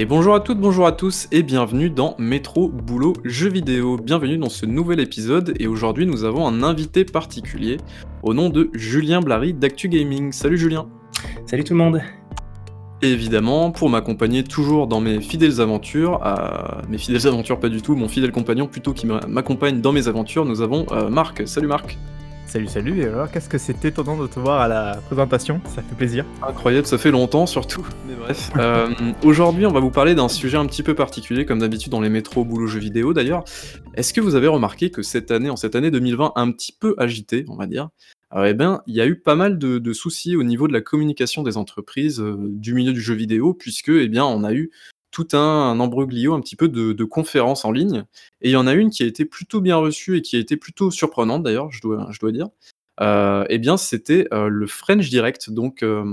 Et bonjour à toutes, bonjour à tous et bienvenue dans Métro Boulot Jeux vidéo. Bienvenue dans ce nouvel épisode et aujourd'hui nous avons un invité particulier au nom de Julien Blary d'Actu Gaming. Salut Julien. Salut tout le monde. Et évidemment, pour m'accompagner toujours dans mes fidèles aventures, euh, mes fidèles aventures pas du tout, mon fidèle compagnon plutôt qui m'accompagne dans mes aventures, nous avons euh, Marc. Salut Marc. Salut, salut, et alors qu'est-ce que c'était étonnant de te voir à la présentation, ça fait plaisir. Incroyable, ça fait longtemps surtout, mais bref. Euh, aujourd'hui, on va vous parler d'un sujet un petit peu particulier, comme d'habitude dans les métros, boulot, jeux vidéo d'ailleurs. Est-ce que vous avez remarqué que cette année, en cette année 2020, un petit peu agitée, on va dire, alors, eh bien, il y a eu pas mal de, soucis au niveau de la communication des entreprises euh, du milieu du jeu vidéo, puisque, eh bien, on a eu tout un, embroglio un petit peu de, conférences en ligne. Et il y en a une qui a été plutôt bien reçue et qui a été plutôt surprenante d'ailleurs, je dois, dire. Euh, eh bien, c'était euh, le French Direct, donc euh,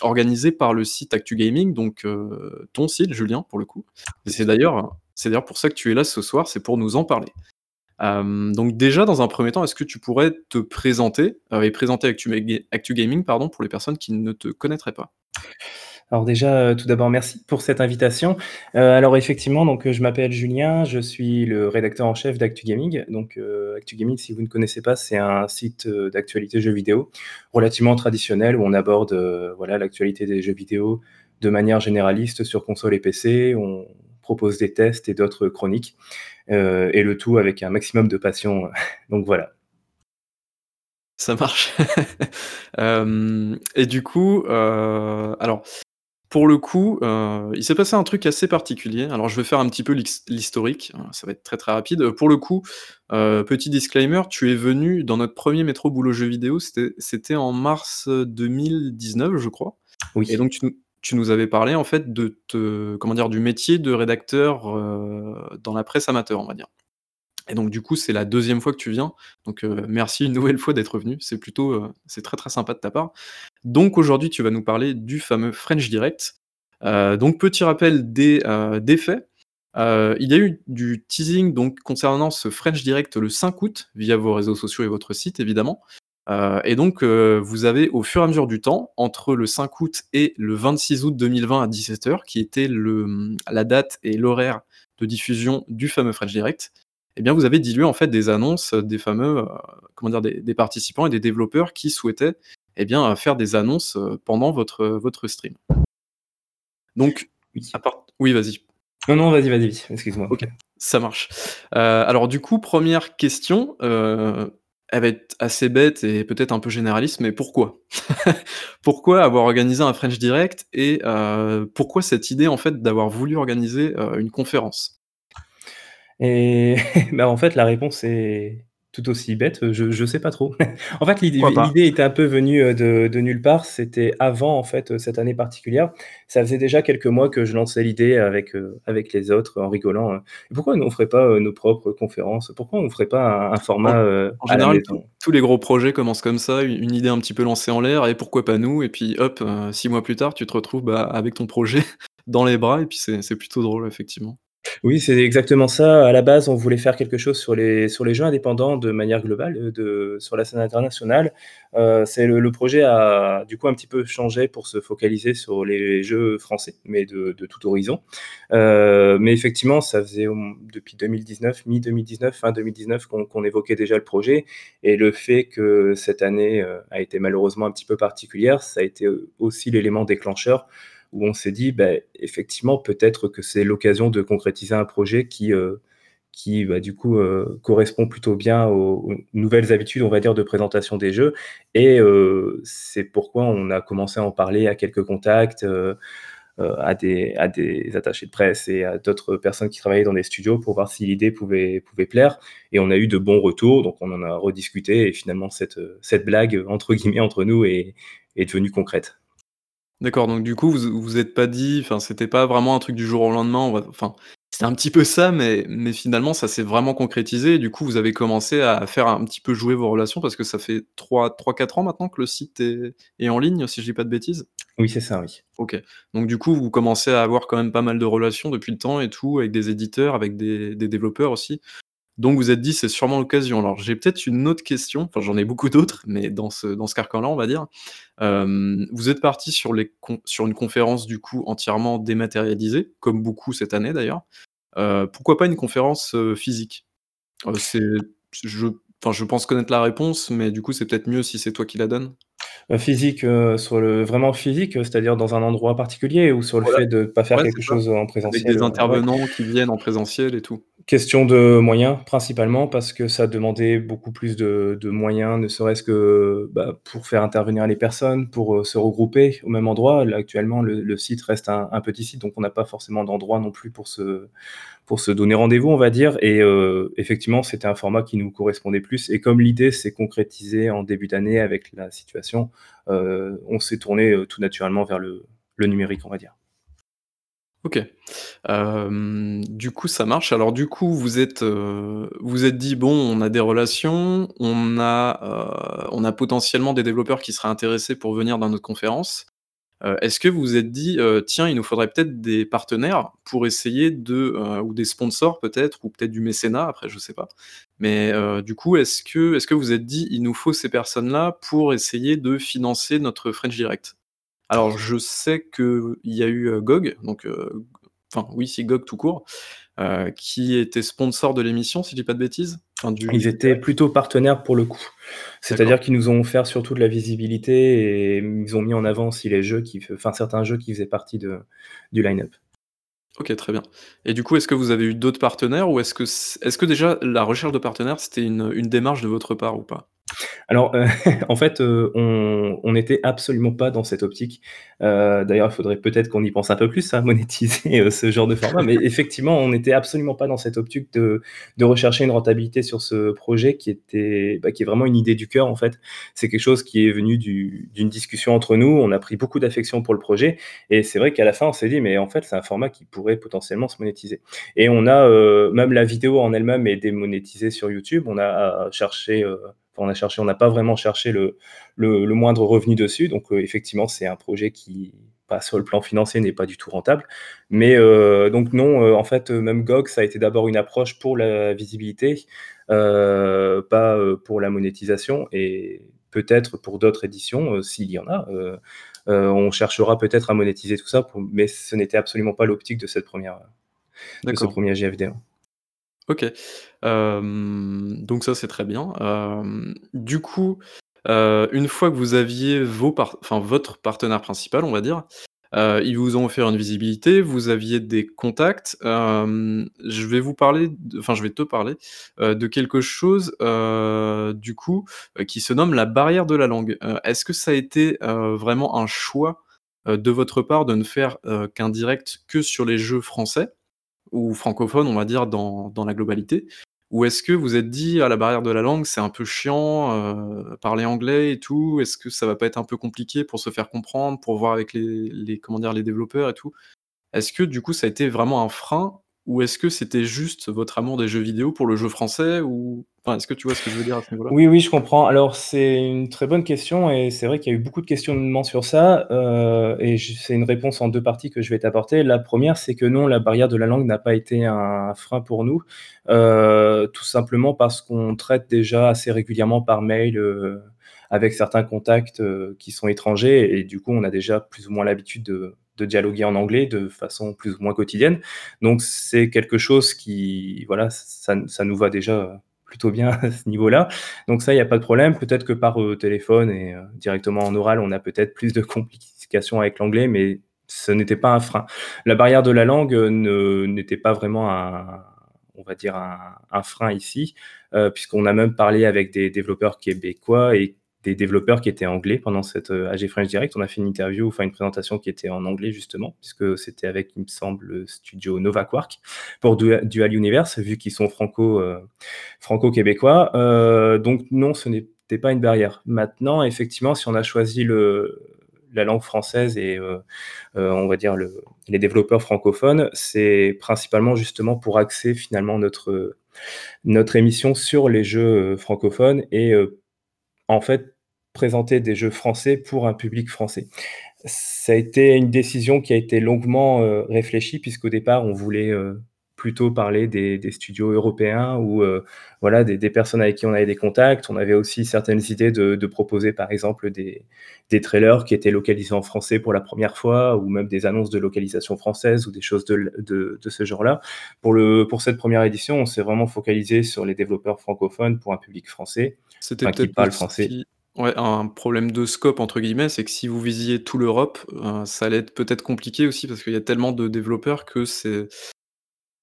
organisé par le site Actu Gaming, donc ton site, Julien, pour le coup. C'est d'ailleurs, pour ça que tu es là ce soir, c'est pour nous en parler. donc déjà, dans un premier temps, est-ce que tu pourrais te présenter et présenter Actu, Actu pardon, pour les personnes qui ne te connaîtraient pas? Alors déjà, euh, tout d'abord, merci pour cette invitation. Euh, alors effectivement, donc je m'appelle Julien, je suis le rédacteur en chef d'Actu Gaming. Donc euh, Actu si vous ne connaissez pas, c'est un site d'actualité jeux vidéo relativement traditionnel où on aborde voilà l'actualité des jeux vidéo de manière généraliste sur console et PC. On propose des tests et d'autres chroniques et le tout avec un maximum de passion. donc voilà. Ça marche. et du coup, alors pour le coup, euh, il s'est passé un truc assez particulier. Alors je vais faire un petit peu l'historique, hein, ça va être très, très rapide. pour le coup, euh, petit disclaimer, tu es venu dans notre premier métro boulot jeux vidéo, c'était en mars 2019, je crois Oui. et donc tu nous avais parlé en fait de te comment dire? Du métier de rédacteur, euh, dans la presse amateur, on va dire. Et donc du coup, c'est la deuxième fois que tu viens. Donc, euh, merci une nouvelle fois d'être venu. C'est plutôt, euh, c'est très, très sympa de ta part. Donc aujourd'hui, tu vas nous parler du fameux French Direct. Euh, donc petit rappel des, faits. il y a eu du teasing donc concernant ce French Direct le 5 août, via vos réseaux sociaux et votre site évidemment. et donc, vous avez au fur et à mesure du temps, entre le 5 août et le 26 août 2020 à 17h, qui était le, la date et l'horaire de diffusion du fameux French Direct, eh bien, vous avez dilué en fait des annonces des fameux, euh, comment dire, des, participants et des développeurs qui souhaitaient, eh bien, faire des annonces euh, pendant votre, votre stream. Donc, oui, oui vas-y. Non, non, vas-y, vas-y, excuse-moi. Ok, ça marche. Euh, alors, du coup, première question, elle va être assez bête et peut-être un peu généraliste, mais pourquoi? Pourquoi avoir organisé un French Direct et pourquoi cette idée en fait d'avoir voulu organiser une conférence? Et bah, en fait, la réponse est tout aussi bête, je je sais pas trop. En fait, l'idée l'idée était un peu venue, euh, de de nulle part. C'était avant, en fait, cette année particulière. Ça faisait déjà quelques mois que je lançais l'idée avec, euh, avec les autres en rigolant, pourquoi nous on ferait pas, euh, nos propres conférences? Pourquoi on ferait pas un format, En général, tous les gros projets commencent comme ça, une idée un petit peu lancée en l'air et pourquoi pas nous? Et puis hop, six mois plus tard, tu te retrouves, bah, avec ton projet dans les bras et puis c'est c'est plutôt drôle effectivement. Oui, c'est exactement ça. À la base, on voulait faire quelque chose sur les sur les jeux indépendants de manière globale, euh, sur la scène internationale. Euh, le projet a du coup un petit peu changé pour se focaliser sur les jeux français, mais de de tout horizon. Euh, mais effectivement, ça faisait depuis 2019, mi-2019, fin 2019 qu'on qu'on évoquait déjà le projet et le fait que cette année, a été malheureusement un petit peu particulière, ça a été, aussi l'élément déclencheur où on s'est dit, bah, effectivement, peut-être que c'est l'occasion de concrétiser un projet qui, euh, qui bah, du coup, euh, correspond plutôt bien aux, nouvelles habitudes, on va dire, de présentation des jeux. Et euh, c'est pourquoi on a commencé à en parler à quelques contacts, à des, à, des, attachés de presse et à d'autres personnes qui travaillaient dans des studios pour voir si l'idée pouvait, pouvait plaire. Et on a eu de bons retours, donc on en a rediscuté. Et finalement, cette, cette blague, entre guillemets, entre nous, est, est devenue concrète. D'accord, donc du coup, vous vous êtes pas dit enfin, c'était pas vraiment un truc du jour au lendemain, enfin, c'était un petit peu ça, mais mais finalement, ça s'est vraiment concrétisé et du coup, vous avez commencé à faire un petit peu jouer vos relations parce que ça fait 3-4 ans maintenant que le site est est en ligne, si je dis pas de bêtises? Oui, c'est ça, oui. OK. Donc du coup, vous commencez à avoir quand même pas mal de relations depuis le temps et tout, avec des éditeurs, avec des des développeurs aussi. Donc vous êtes dit: «C'est sûrement l'occasion». Alors j'ai peut-être une autre question, enfin j'en ai beaucoup d'autres, mais dans ce carcan-là, on va dire. Hem, vous êtes partis sur une conférence du coup entièrement dématérialisée, comme beaucoup cette année d'ailleurs. Heu, pourquoi pas une conférence, heu, physique? Je je pense connaître la réponse, mais du coup c'est peut-être mieux si c'est toi qui la donnes? Heu, physique, heu, sur le vraiment physique, heu, c'est-à-dire dans un endroit particulier ou sur le Voilà. fait de pas faire Ouais, c'est quelque ça. chose en Avec présentiel, des heu? Ouais. intervenants qui viennent en présentiel et tout. Question de moyens principalement parce que ça demandait beaucoup plus de de moyens, ne serait-ce que, bah, pour faire intervenir les personnes, pour, heu, se regrouper au même endroit. Là actuellement le le site reste un un petit site, donc on n'a pas forcément d'endroit non plus pour se pour se donner rendez-vous, on va dire et heu, effectivement, c'était un format qui nous correspondait plus et comme l'idée s'est concrétisée en début d'année avec la situation, heu, on s'est tourné, heu, tout naturellement vers le le numérique, on va dire. OK. Du coup, ça marche. Alors du coup, vous êtes, vous êtes dit: «Bon, on a des relations, on a, on a potentiellement des développeurs qui seraient intéressés pour venir dans notre conférence». Heu, est-ce que vous vous êtes dit, heu: «Tiens, il nous faudrait peut-être des partenaires pour essayer de, heu ou des sponsors peut-être ou peut-être du mécénat?» après, je sais pas. Mais, du coup, est-ce que vous vous êtes dit: «Il nous faut ces personnes-là pour essayer de financer notre French Direct»? Alors je sais qu'il y a eu, GOG, donc, enfin oui, si GOG tout court, qui était sponsor de l'émission, si je dis pas de bêtises? Du Ils étaient plutôt partenaires pour le coup. C'est-à-dire qu'ils nous ont offert surtout de la visibilité et ils ont mis en avant aussi les jeux qui f enfin certains jeux qui faisaient partie de du line-up. OK, très bien et du coup, est-ce que vous avez eu d'autres partenaires ou est-ce que est-ce que déjà la recherche de partenaires, c'était une, une démarche de votre part ou pas? Alors, heu, en fait, heu, on n'était absolument pas dans cette optique. Heu, d'ailleurs, il faudrait peut-être qu'on y pense un peu plus à monétiser, heu, ce genre de format, mais effectivement, on n'était absolument pas dans cette optique de rechercher une rentabilité sur ce projet qui était, bah, qui est vraiment une idée du cœur, en fait. C'est quelque chose qui est venu du d'une discussion entre nous. On a pris beaucoup d'affection pour le projet et c'est vrai qu'à la fin, on s'est dit: «Mais en fait, c'est un format qui pourrait potentiellement se monétiser» et on a, même la vidéo en elle-même est démonétisée sur YouTube. On a cherché, on a cherché, on n'a pas vraiment cherché le le le moindre revenu dessus donc, heu, effectivement, c'est un projet qui, bah, sur le plan financier, n'est pas du tout rentable. Mais, heu, donc non, heu, en fait, même GOG, ça a été d'abord une approche pour la visibilité, pas, pour la monétisation et peut-être pour d'autres éditions, s'il y en a, on cherchera peut-être à monétiser tout ça pour mais ce n'était absolument pas l'optique de cette 1re, heu, de ce. 1er JFD, hein. OK. Donc ça, c'est très bien. Du coup, une fois que vous aviez vos enfin votre partenaire principal, on va dire, ils vous ont offert une visibilité, vous aviez des contacts. Je vais vous parler enfin, je vais te parler, de quelque chose, du coup, qui se nomme la barrière de la langue. Est-ce que ça a été, vraiment un choix, de votre part de ne faire, qu'un direct que sur les jeux français? Ou francophones, on va dire, dans la globalité? Ou est-ce que vous êtes dit: «Ah la barrière de la langue, c'est un peu chiant, heu, parler anglais et tout, est-ce que ça va pas être un peu compliqué pour se faire comprendre, pour voir avec les les? Les développeurs et tout?» est-ce que du coup, ça a été vraiment un frein ou est-ce que c'était juste votre amour des jeux vidéo pour le jeu français ou enfin, est-ce que tu vois ce que je veux dire à ce niveau-là? Oui, oui, je comprends. Alors, c'est une très bonne question et c'est vrai qu'il y a eu beaucoup de questionnements sur ça, heu et c'est une réponse en 2 parties que je vais t'apporter. La 1re, c'est que non, la barrière de la langue n'a pas été un frein pour nous, heu, tout simplement parce qu'on traite déjà assez régulièrement par mail, heu, avec certains contacts, qui sont étrangers et du coup, on a déjà plus ou moins l'habitude de de dialoguer en anglais de façon plus ou moins quotidienne. Donc c'est quelque chose qui voilà, ça ça nous va déjà plutôt bien à ce niveau-là. Donc ça, il y a pas de problème. Peut-être que par, heu, téléphone et heu, directement en oral, on a peut-être plus de complications avec l'anglais, mais ce n'était pas un frein. La barrière de la langue, ne n'était pas vraiment un on va dire un frein ici, puisqu'on a même parlé avec des développeurs québécois et des développeurs qui étaient anglais pendant cette, heu, AG French Direct. On a fait une interview, enfin une présentation qui était en anglais justement, puisque c'était avec, il me semble, le studio Nova Quark pour Dua Dual Universe, vu qu'ils sont franco, heu, franco-québécois. Heu, donc non, ce n'était pas une barrière. Maintenant, effectivement, si on a choisi le la langue française et on va dire le les développeurs francophones, c'est principalement justement pour axer finalement notre, notre émission sur les jeux, francophones et heu, en fait, présenter des jeux français pour un public français. Ça a été une décision qui a été longuement, heu, réfléchie puisqu'au départ, on voulait, heu, plutôt parler des studios européens ou, heu, voilà, des personnes avec qui on avait des contacts. On avait aussi certaines idées de proposer, par exemple, des des trailers qui étaient localisés en français pour la première fois ou même des annonces de localisation française ou des choses de de de ce genre-là. Pour pour cette première édition, on s'est vraiment focalisé sur les développeurs francophones pour un public français, C'était enfin peut-être parle français. ouais, un problème de «scope» entre guillemets, c'est que si vous visiez tout l'Europe, heu, ça allait être peut-être compliqué aussi parce qu'il y a tellement de développeurs que c'est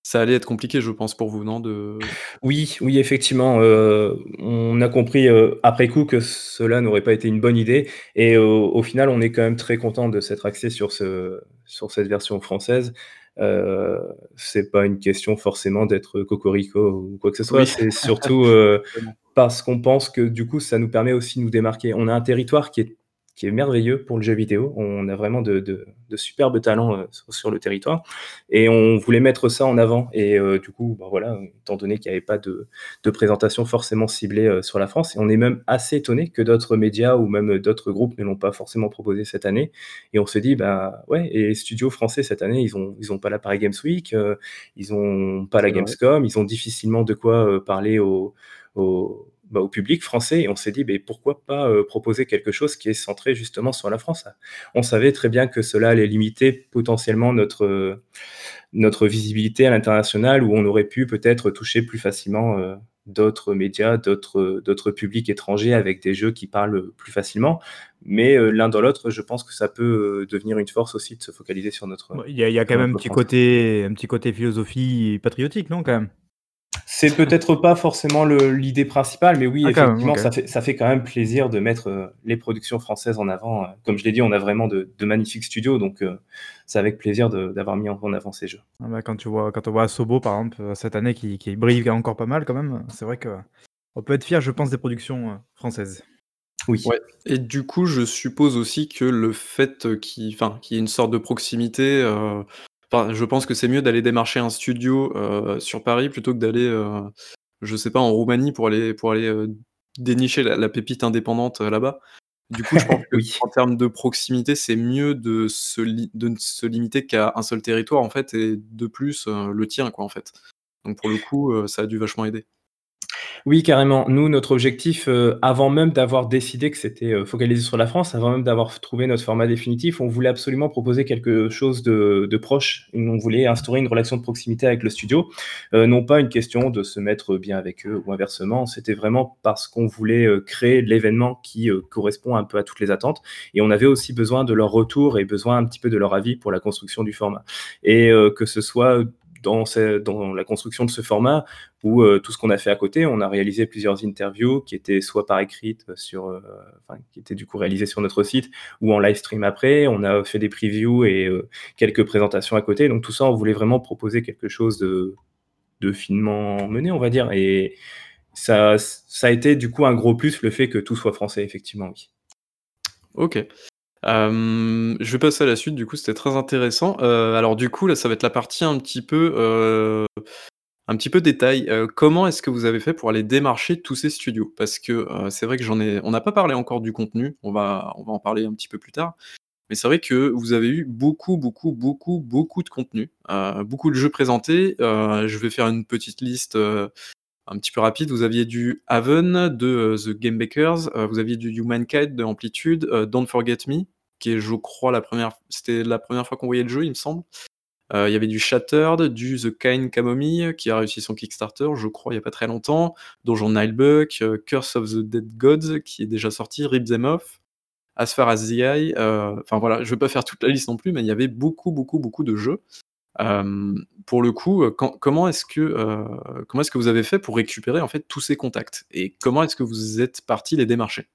ça allait être compliqué, je pense, pour vous, non? De Oui, oui, effectivement, heu, on a compris, heu, après coup que cela n'aurait pas été une bonne idée et au au final, on est quand même très content de s'être axé sur ce sur cette version française. Heu, c'est pas une question forcément d'être cocorico ou quoi que ce soit, oui, c'est surtout, vraiment. parce qu'on pense que du coup, ça nous permet aussi de nous démarquer. On a un territoire qui est qui est merveilleux pour le jeu vidéo. On a vraiment de de de superbes talents, heu, sur le territoire et on voulait mettre ça en avant et heu, du coup, bah, voilà, étant donné qu'il y avait pas de de présentation forcément ciblée, heu, sur la France et on est même assez étonné que d'autres médias ou même d'autres groupes ne l'ont pas forcément proposé cette année et on s'est dit: «Bah, ouais et les studios français cette année, ils ont ils ont pas la Paris Games Week, ils ont pas la. Gamescom, ils ont difficilement de quoi, parler au au bah, au public français» et on s'est dit: «Beh, pourquoi pas, heu, proposer quelque chose qui est centré justement sur la France?» On savait très bien que cela allait limiter potentiellement notre, heu, notre visibilité à l'international où on aurait pu peut-être toucher plus facilement, heu, d'autres médias, d'autres, publics étrangers avec des jeux qui parlent, plus facilement. Mais, l'un dans l'autre, je pense que ça peut, devenir une force aussi de se focaliser sur notre il y a il y a quand même un petit côté un petit côté philosophie patriotique, non, quand même? C'est peut-être pas forcément l'idée principale, mais oui, Ah effectivement, ça fait ça fait quand même plaisir de mettre, heu, les productions françaises en avant, heu. Comme je l'ai dit, on a vraiment de de magnifiques studios, donc heu, c'est avec plaisir de d'avoir mis en avant ces jeux. Ah bah, quand tu vois quand on voit Asobo par exemple, cette année qui qui brille encore pas mal quand même, c'est vrai qu'on peut être fier je pense des productions, françaises. Oui. Ouais et du coup, je suppose aussi que le fait, qu'il enfin, qu'il y ait une sorte de proximité, enfin, je pense que c'est mieux d'aller démarcher un studio, heu, sur Paris plutôt que d'aller, heu, je sais pas, en Roumanie pour aller pour aller, heu, dénicher la la pépite indépendante, là-bas. Du coup, je pense Oui. qu'en termes de proximité, c'est mieux de se de ne se limiter qu'à un seul territoire, en fait et de plus, le tien, quoi, en fait. Donc pour le coup, ça a dû vachement aider. Oui, carrément. Nous, notre objectif, heu, avant même d'avoir décidé que c'était, heu, focalisé sur la France, avant même d'avoir trouvé notre format définitif, on voulait absolument proposer quelque chose de proche. On voulait instaurer une relation de proximité avec le studio, heu, non pas une question de se mettre bien avec eux ou inversement. C'était vraiment parce qu'on voulait, créer l'événement qui, correspond un peu à toutes les attentes et on avait aussi besoin de leur retour et besoin un petit peu de leur avis pour la construction du format et que ce soit dans la construction de ce format ou heu, tout ce qu'on a fait à côté. On a réalisé plusieurs interviews qui étaient soit par écrite sur, heu, enfin qui étaient du coup réalisées sur notre site ou en live stream après. On a fait des previews et quelques présentations à côté. Donc tout ça, on voulait vraiment proposer quelque chose de de finement mené, on va dire et ça ça a été du coup un gros plus le fait que tout soit français, effectivement, oui. OK. Hem, je vais passer à la suite, du coup, c'était très intéressant. Heu, alors du coup, là, ça va être la partie un petit peu, heu, un petit peu détail. Comment est-ce que vous avez fait pour aller démarcher tous ces studios? Parce que, c'est vrai que j'en ai on n'a pas parlé encore du contenu, on va on va en parler un petit peu plus tard. Mais c'est vrai que vous avez eu beaucoup, beaucoup, beaucoup, beaucoup de contenu, beaucoup de jeux présentés. Je vais faire une petite liste, un petit peu rapide. Vous aviez du Haven de, heu, The Game Bakers, heu, vous aviez du Humankind de Amplitude, heu, Don't Forget Me, qui est, je crois, la première c'était la première fois qu'on voyait le jeu, il me semble. Il y avait du Shattered, du The Kind Camomille, qui a réussi son Kickstarter, je crois, il y a pas très longtemps, Donjon Nightbuck, heu, Curse of the Dead Gods, qui est déjà sorti, Rip Them Off, As Far as the Eye, enfin voilà, je vais pas faire toute la liste non plus, mais il y avait beaucoup, beaucoup, beaucoup de jeux. Hem, pour le coup, quand comment est-ce que, heu, comment est-ce que vous avez fait pour récupérer, en fait, tous ces contacts? Et comment est-ce que vous êtes partis les démarcher?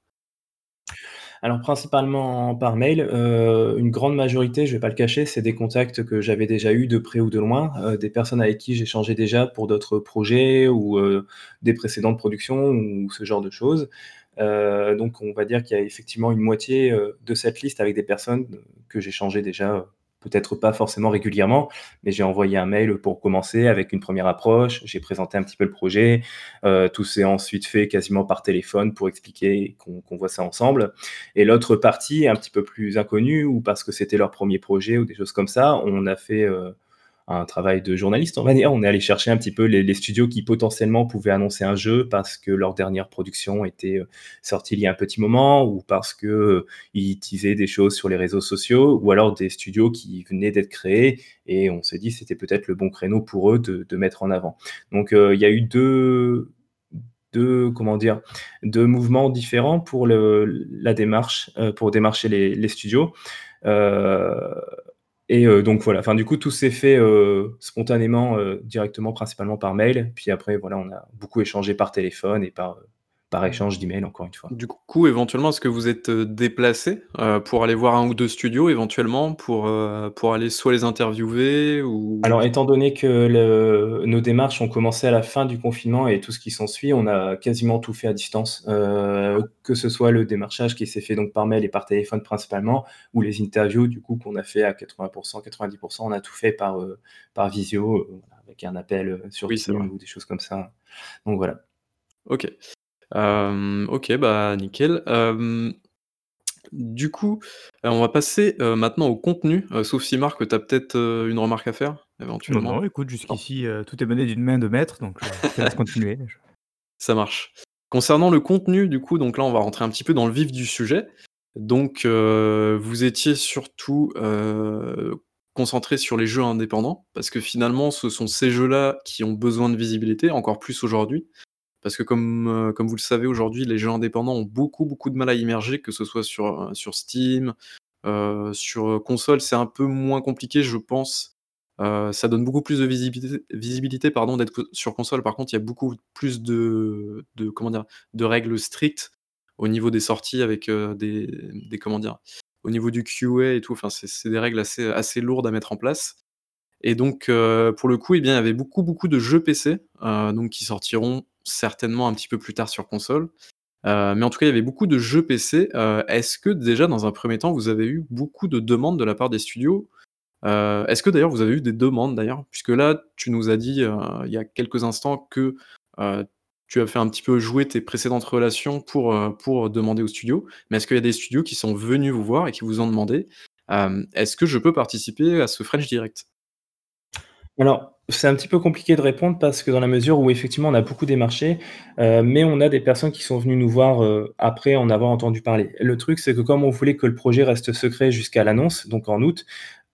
Alors principalement par mail, une grande majorité, je vais pas le cacher, c'est des contacts que j'avais déjà eus de près ou de loin, des personnes avec qui j'échangeais déjà pour d'autres projets ou, heu, des précédentes productions ou ce genre de choses. Donc on va dire qu'il y a effectivement une moitié, de cette liste avec des personnes, que j'échangeais déjà, peut-être pas forcément régulièrement, mais j'ai envoyé un mail pour commencer avec une première approche. J'ai présenté un petit peu le projet, heu, tout s'est ensuite fait quasiment par téléphone pour expliquer qu'on voit ça ensemble et l'autre partie, un petit peu plus inconnue ou parce que c'était leur premier projet ou des choses comme ça, on a fait, heu, un travail de journaliste, on va. On est allé chercher un petit peu les studios qui potentiellement pouvaient annoncer un jeu parce que leur dernière production était, heu, sortie il y a un petit moment ou parce que, heu, ils teasaient des choses sur les réseaux sociaux ou alors des studios qui venaient d'être créés et on s'est dit: «C'était peut-être le bon créneau pour eux de mettre en avant». Donc, heu, il y a eu 2- 2 comment dire? 2 mouvements différents pour la démarche, heu, pour démarcher les studios. Et heu, donc voilà, enfin du coup tout s'est fait, heu, spontanément, heu, directement principalement par mail. Puis après voilà, on a beaucoup échangé par téléphone et par, par échange d'emails encore une fois. Du coup, éventuellement, est-ce que vous êtes, heu, déplacés, heu, pour aller voir 1 ou 2 studios éventuellement pour, heu, pour aller soit les interviewer ou Alors étant donné que le nos démarches ont commencé à la fin du confinement et tout ce qui s'ensuit, on a quasiment tout fait à distance. Que ce soit le démarchage qui s'est fait donc par mail et par téléphone principalement ou les interviews du coup qu'on a fait à 80-90 %, on a tout fait par, par visio, avec un appel, sur Oui. Teams ou des choses comme ça. Donc voilà. OK. OK, bah, nickel. Du coup, heu, on va passer, heu, maintenant au contenu, heu, sauf si Marc, tu as peut-être, une remarque à faire, Non, éventuellement? non, écoute, jusqu'ici, tout est mené d'une main de maître, donc je je te laisse continuer. Je Ça marche. Concernant le contenu, du coup, donc là, on va rentrer un petit peu dans le vif du sujet. Donc, vous étiez surtout, heu, concentrés sur les jeux indépendants parce que finalement, ce sont ces jeux-là qui ont besoin de visibilité, encore plus aujourd'hui. Parce que comme, heu, comme vous le savez aujourd'hui, les jeux indépendants ont beaucoup, beaucoup de mal à émerger, que ce soit sur, heu, sur Steam, heu, sur, console, c'est un peu moins compliqué, je pense. Ça donne beaucoup plus de visibilité visibilité pardon, d'être sur console. Par contre, il y a beaucoup plus de de comment dire? De règles strictes au niveau des sorties avec, des des comment dire? Au niveau du QA et tout, enfin, c'est c'est des règles assez assez lourdes à mettre en place et donc, heu, pour le coup, eh bien, il y avait beaucoup, beaucoup de jeux PC, heu, donc qui sortiront certainement un petit peu plus tard sur console. Heu, mais en tout cas, il y avait beaucoup de jeux PC. Est-ce que déjà, dans un 1er temps, vous avez eu beaucoup de demandes de la part des studios? Est-ce que d'ailleurs vous avez eu des demandes d'ailleurs? Puisque là, tu nous as dit, il y a quelques instants que, tu as fait un petit peu jouer tes précédentes relations pour, pour demander aux studios. Mais est-ce qu'il y a des studios qui sont venus vous voir et qui vous ont demandé, «Est-ce que je peux participer à ce French Direct?» Alors, c'est un petit peu compliqué de répondre parce que dans la mesure où effectivement on a beaucoup démarché, heu, mais on a des personnes qui sont venues nous voir, heu, après en avoir entendu parler. Le truc, c'est que comme on voulait que le projet reste secret jusqu'à l'annonce, donc en août,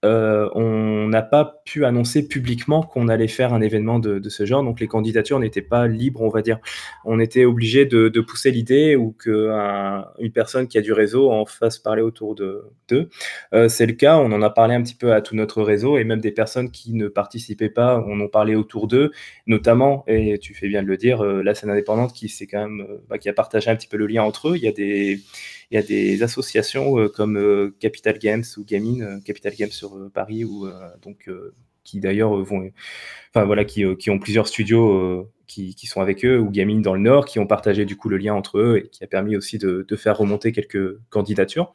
heu, on n'a pas pu annoncer publiquement qu'on allait faire un événement de ce genre, donc les candidatures n'étaient pas libres, on va dire. On était obligés de pousser l'idée ou qu'un une personne qui a du réseau en fasse parler autour de d'eux. Heu, c'est le cas, on en a parlé un petit peu à tout notre réseau et même des personnes qui ne participaient pas en ont parlé autour d'eux, notamment et tu fais bien de le dire, heu, la scène indépendante qui s'est quand même, bah, qui a partagé un petit peu le lien entre eux. Il y a des il y a des associations, comme, Capital Games ou Gaming, Capital Games sur, heu, Paris ou, heu, donc, heu, qui d'ailleurs, vont enfin voilà, qui, ont plusieurs studios, qui sont avec eux ou Gaming dans le Nord, qui ont partagé du coup le lien entre eux et qui a permis aussi de faire remonter quelques candidatures.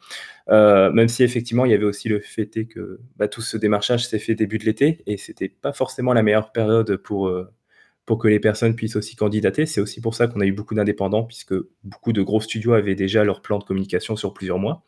Même si effectivement il y avait aussi le fait que, bah, tout ce démarchage s'est fait début de l'été et c'était pas forcément la meilleure période pour, pour que les personnes puissent aussi candidater. C'est aussi pour ça qu'on a eu beaucoup d'indépendants puisque beaucoup de gros studios avaient déjà leur plan de communication sur plusieurs mois.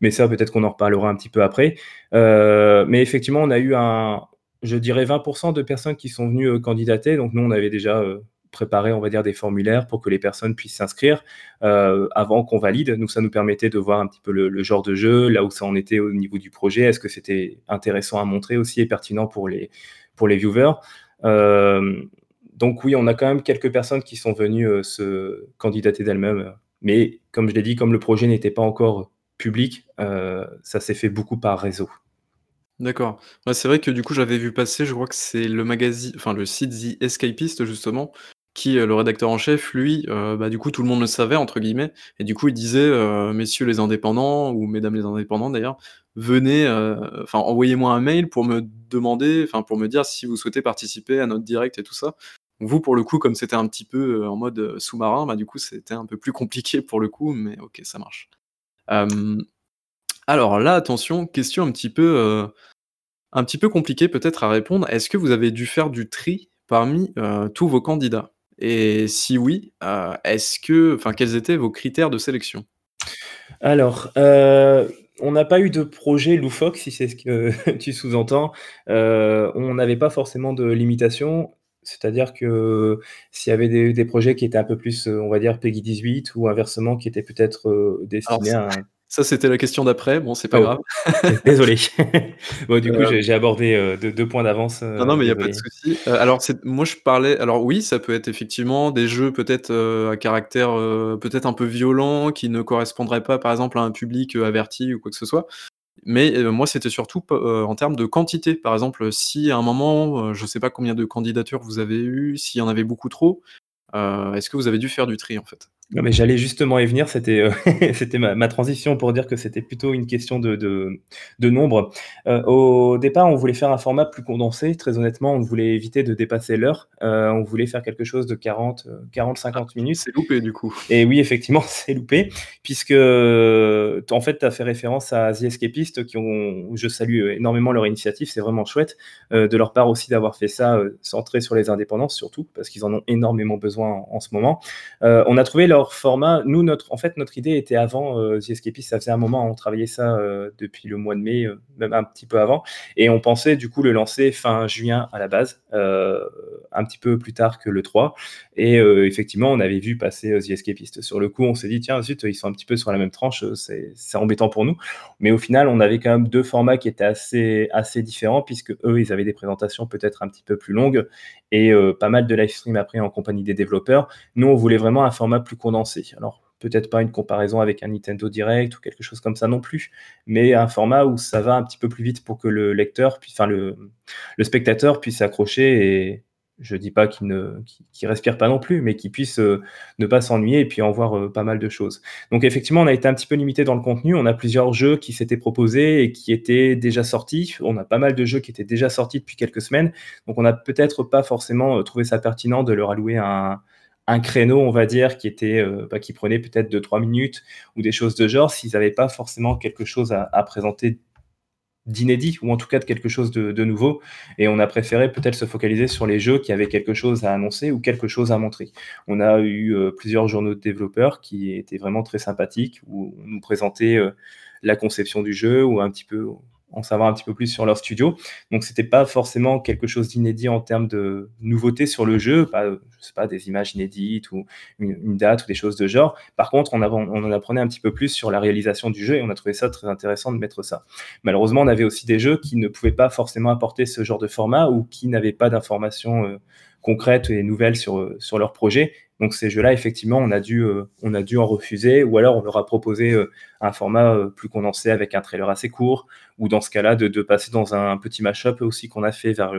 Mais ça, peut-être qu'on en reparlera un petit peu après. Heu, mais effectivement, on a eu un je dirais 20 % de personnes qui sont venues, heu, candidater. Donc nous, on avait déjà, heu, préparé, on va dire, des formulaires pour que les personnes puissent s'inscrire, avant qu'on valide. Donc ça nous permettait de voir un petit peu le le genre de jeu, là où ça en était au niveau du projet. Est-ce que c'était intéressant à montrer aussi et pertinent pour les pour les viewers? Donc oui, on a quand même quelques personnes qui sont venues, heu, se candidater d'elles-mêmes, mais comme je l'ai dit, comme le projet n'était pas encore public, heu, ça s'est fait beaucoup par réseau. D'accord. Ouais, c'est vrai que du coup, j'avais vu passer, je crois que c'est le magasi enfin le site The Escapist justement, qui, heu, le rédacteur en chef, lui, bah, du coup, tout le monde le savait entre guillemets et du coup, il disait, «Messieurs les indépendants» ou «Mesdames les indépendants» d'ailleurs, «venez, enfin envoyez-moi un mail pour me demander, enfin pour me dire si vous souhaitez participer à notre direct» et tout ça. Vous, pour le coup, comme c'était un petit peu, heu, en mode, heu, sous-marin, bah, du coup, c'était un peu plus compliqué pour le coup, mais OK, ça marche. Alors là, attention, question un petit peu, heu, un petit peu compliquée peut-être à répondre. Est-ce que vous avez dû faire du tri parmi, tous vos candidats? Et si oui, est-ce que enfin quels étaient vos critères de sélection? Alors, on n'a pas eu de projet loufoque, si c'est ce que tu sous-entends. On n'avait pas forcément de limitation. C'est-à-dire que s'il y avait des des projets qui étaient un peu plus, heu, on va dire PEGI 18 ou inversement qui étaient peut-être, Alors destinés à un ça c'était la question d'après, bon c'est pas Oh, grave. désolé. Bon du coup Heu j'ai abordé, heu, de 2 points d'avance, Non, non, mais il y a pas de souci. Alors moi je parlais alors oui, ça peut être effectivement des jeux peut-être, à caractère, peut-être un peu violent, qui ne correspondraient pas par exemple à un public, averti ou quoi que ce soit. Mais, heu, moi c'était surtout heu, en termes de quantité. Par exemple, si à un moment, heu, je sais pas combien de candidatures vous avez eu, s'il y en avait beaucoup trop, est-ce que vous avez dû faire du tri en fait? Non mais j'allais justement y venir, c'était, c'était ma ma transition pour dire que c'était plutôt une question de de de nombre. Heu, au départ, on voulait faire un format plus condensé. Très honnêtement, on voulait éviter de dépasser l'heure. Heu, on voulait faire quelque chose de 40, heu, Ah, 40-50 minutes. c'est loupé du coup. Et oui, effectivement, c'est loupé puisque, en fait, tu as fait référence à The Escapists qui ont je salue énormément leur initiative, c'est vraiment chouette, de leur part aussi d'avoir fait ça, centré sur les indépendants surtout, parce qu'ils en ont énormément besoin en en ce moment. On a trouvé leur format nous notre en fait, notre idée était avant, heu, The Escapists, ça faisait un moment, on travaillait ça, heu, depuis le mois de mai, heu, même un petit peu avant et on pensait du coup le lancer fin juin à la base, heu, un petit peu plus tard que l'E3 et heu, effectivement, on avait vu passer, The Escapists. Sur le coup, on s'est dit: «Tiens zut, ils sont un petit peu sur la même tranche, c'est embêtant pour nous». Mais au final, on avait quand même 2 formats qui étaient assez assez différents puisqu'eux, ils avaient des présentations peut-être un petit peu plus longues et pas mal de live stream après en compagnie des développeurs. Nous, on voulait vraiment un format plus condensé. Alors peut-être pas une comparaison avec un Nintendo Direct ou quelque chose comme ça non plus, mais un format où ça va un petit peu plus vite pour que le lecteur puis enfin le spectateur puisse s'accrocher et je dis pas qu'il ne respire pas non plus, mais qu'il puisse, heu, ne pas s'ennuyer et puis en voir, heu, pas mal de choses. Donc effectivement, on a été un petit peu limité dans le contenu. On a plusieurs jeux qui s'étaient proposés et qui étaient déjà sortis. On a pas mal de jeux qui étaient déjà sortis depuis quelques semaines. Donc on a peut-être pas forcément, heu, trouvé ça pertinent de leur allouer un un créneau, on va dire, qui était, heu, bah, qui prenait peut-être 2-3 minutes ou des choses de genre, s'ils avaient pas forcément quelque chose à présenter d'inédit ou en tout cas de quelque chose de nouveau et on a préféré peut-être se focaliser sur les jeux qui avaient quelque chose à annoncer ou quelque chose à montrer. On a eu, heu, plusieurs journaux de développeurs qui étaient vraiment très sympathiques, où on nous présentait, heu, la conception du jeu ou un petit peu en savoir un petit peu plus sur leur studio. Donc c'était pas forcément quelque chose d'inédit en termes de nouveautés sur le jeu, pas, je sais pas, des images inédites ou une date ou des choses de genre. Par contre, on en apprenait un petit peu plus sur la réalisation du jeu et on a trouvé ça très intéressant de mettre ça. Malheureusement, on avait aussi des jeux qui ne pouvaient pas forcément apporter ce genre de format ou qui n'avaient pas d'informations, heu, concrètes et nouvelles sur leur projet. Donc ces jeux-là, effectivement, on a dû, heu, on a dû en refuser ou alors on leur a proposé, heu, un format, heu, plus condensé avec un trailer assez court ou dans ce cas-là de passer dans un petit mash-up aussi qu'on a fait vers,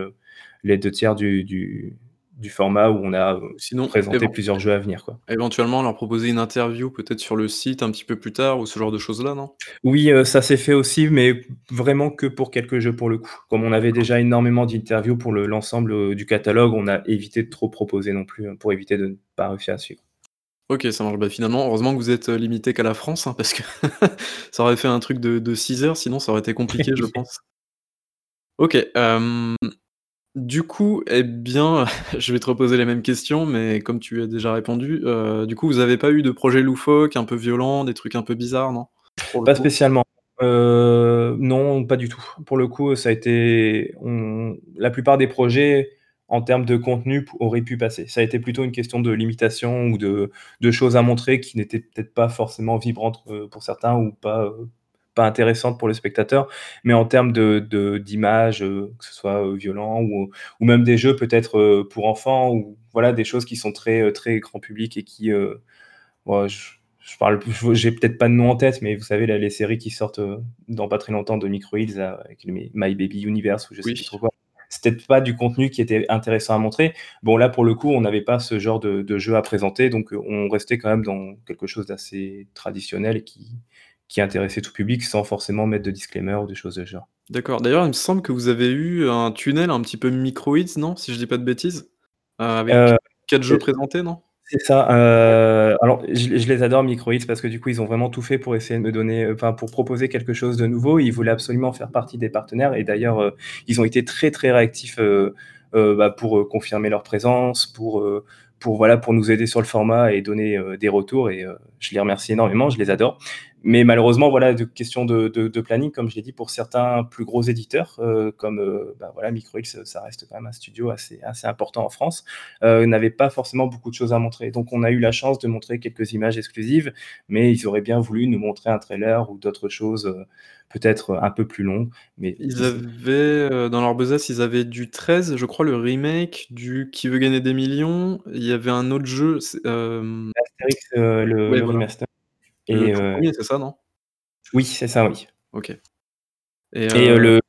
les 2/3 du du du format où on a, heu, Sinon, présenté plusieurs jeux à venir, quoi. éventuellement leur proposer une interview peut-être sur le site un petit peu plus tard ou ce genre de choses-là, non? Oui, heu, ça s'est fait aussi, mais vraiment que pour quelques jeux pour le coup. Comme on avait déjà énormément d'interviews pour le l'ensemble, heu, du catalogue, on a évité de trop proposer non plus, pour éviter de ne pas réussir à suivre. OK, ça marche. Bah, finalement, heureusement que vous êtes, limité qu'à la France, hein, parce que ça aurait fait un truc de de 6 heures, sinon ça aurait été compliqué, je pense. OK, du coup, et bien, je vais te reposer les mêmes questions, mais comme tu as déjà répondu, heu, du coup, vous avez pas eu de projets loufoques, un peu violents, des trucs un peu bizarres, non? Pour le Pas coup? spécialement. Heu, non, pas du tout. Pour le coup, ça a été on la plupart des projets, en termes de contenu, p auraient pu passer. Ça a été plutôt une question de limitation ou de de choses à montrer qui n'étaient peut-être pas forcément vibrantes, heu, pour certains ou pas, heu, pas intéressantes pour le spectateur. Mais en termes de d'images, heu, que ce soit, heu, violent ou ou même des jeux peut-être, heu, pour enfants ou voilà, des choses qui sont très, très grand public et qui, ouais, je je parle j'ai peut-être pas de nom en tête, mais vous savez, là, les séries qui sortent, dans pas très longtemps de Microids, là, avec My Baby Universe ou je sais plus trop quoi. Peut-être pas du contenu qui était intéressant à montrer. Bon, là, pour le coup, on n'avait pas ce genre de de jeu à présenter, donc on restait quand même dans quelque chose d'assez traditionnel et qui qui intéressait tout public, sans forcément mettre de disclaimer ou des choses de genre. D'accord. D'ailleurs, il me semble que vous avez eu un tunnel un petit peu Microids, non? Si je dis pas de bêtises? Heu, avec Heu, 4 jeux présentés, non? c'est ça, heu, alors je je les adore Microids parce que du coup, ils ont vraiment tout fait pour essayer de me donner, enfin, pour proposer quelque chose de nouveau. Ils voulaient absolument faire partie des partenaires et d'ailleurs, ils ont été très, très réactifs, bah, pour, confirmer leur présence, pour, pour voilà, pour nous aider sur le format et donner, des retours et je les remercie énormément, je les adore. Mais malheureusement, voilà, de question de, de, planning, comme je l'ai dit, pour certains plus gros éditeurs, euh, comme euh, bah, voilà, MicroX, ça reste quand même un studio assez, assez important en France, euh, n'avaient pas forcément beaucoup de choses à montrer. Donc, on a eu la chance de montrer quelques images exclusives, mais ils auraient bien voulu nous montrer un trailer ou d'autres choses, euh, peut-être un peu plus longs. Mais ils avaient, dans leur besace, ils avaient du 13, je crois, le remake du Qui veut gagner des millions. Il y avait un autre jeu. Astérix, le, remaster. Et le premier, c'est ça, non? Oui, c'est ça, oui. OK. Et, et le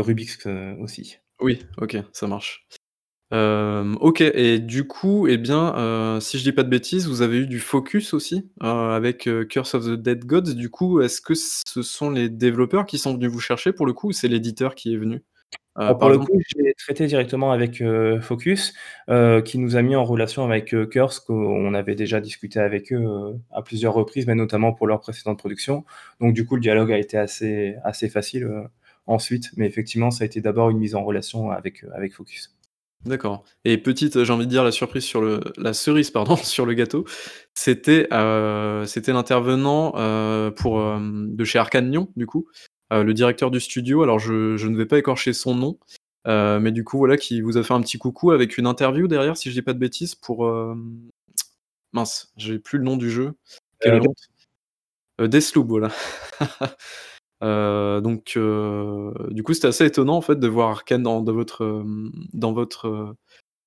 Rubik's aussi. Oui, OK, ça marche. OK et du coup, eh bien, si je dis pas de bêtises, vous avez eu du focus aussi, avec, Curse of the Dead Gods. Du coup, est-ce que ce sont les développeurs qui sont venus vous chercher pour le coup ou c'est l'éditeur qui est venu? Euh, pour le coup, j'ai traité directement avec, euh, Focus, euh, qui nous a mis en relation avec, Curse, qu'on avait déjà discuté avec eux, à plusieurs reprises, mais notamment pour leur précédente production. Donc du coup, le dialogue a été assez assez facile, ensuite, mais effectivement, ça a été d'abord une mise en relation avec, avec Focus. D'accord et petite, j'ai envie de dire la surprise sur le la cerise pardon, sur le gâteau, c'était, c'était l'intervenant, pour, de chez Arcane Lyon, du coup, euh, le directeur du studio, alors je, ne vais pas écorcher son nom, euh, mais du coup, voilà, qui vous a fait un petit coucou avec une interview derrière, si je dis pas de bêtises, pour. Euh, mince, j'ai plus le nom du jeu. Quelle honte. Deathloop, voilà. donc, du coup, c'était assez étonnant en fait de voir Arkane dans, dans votre, dans votre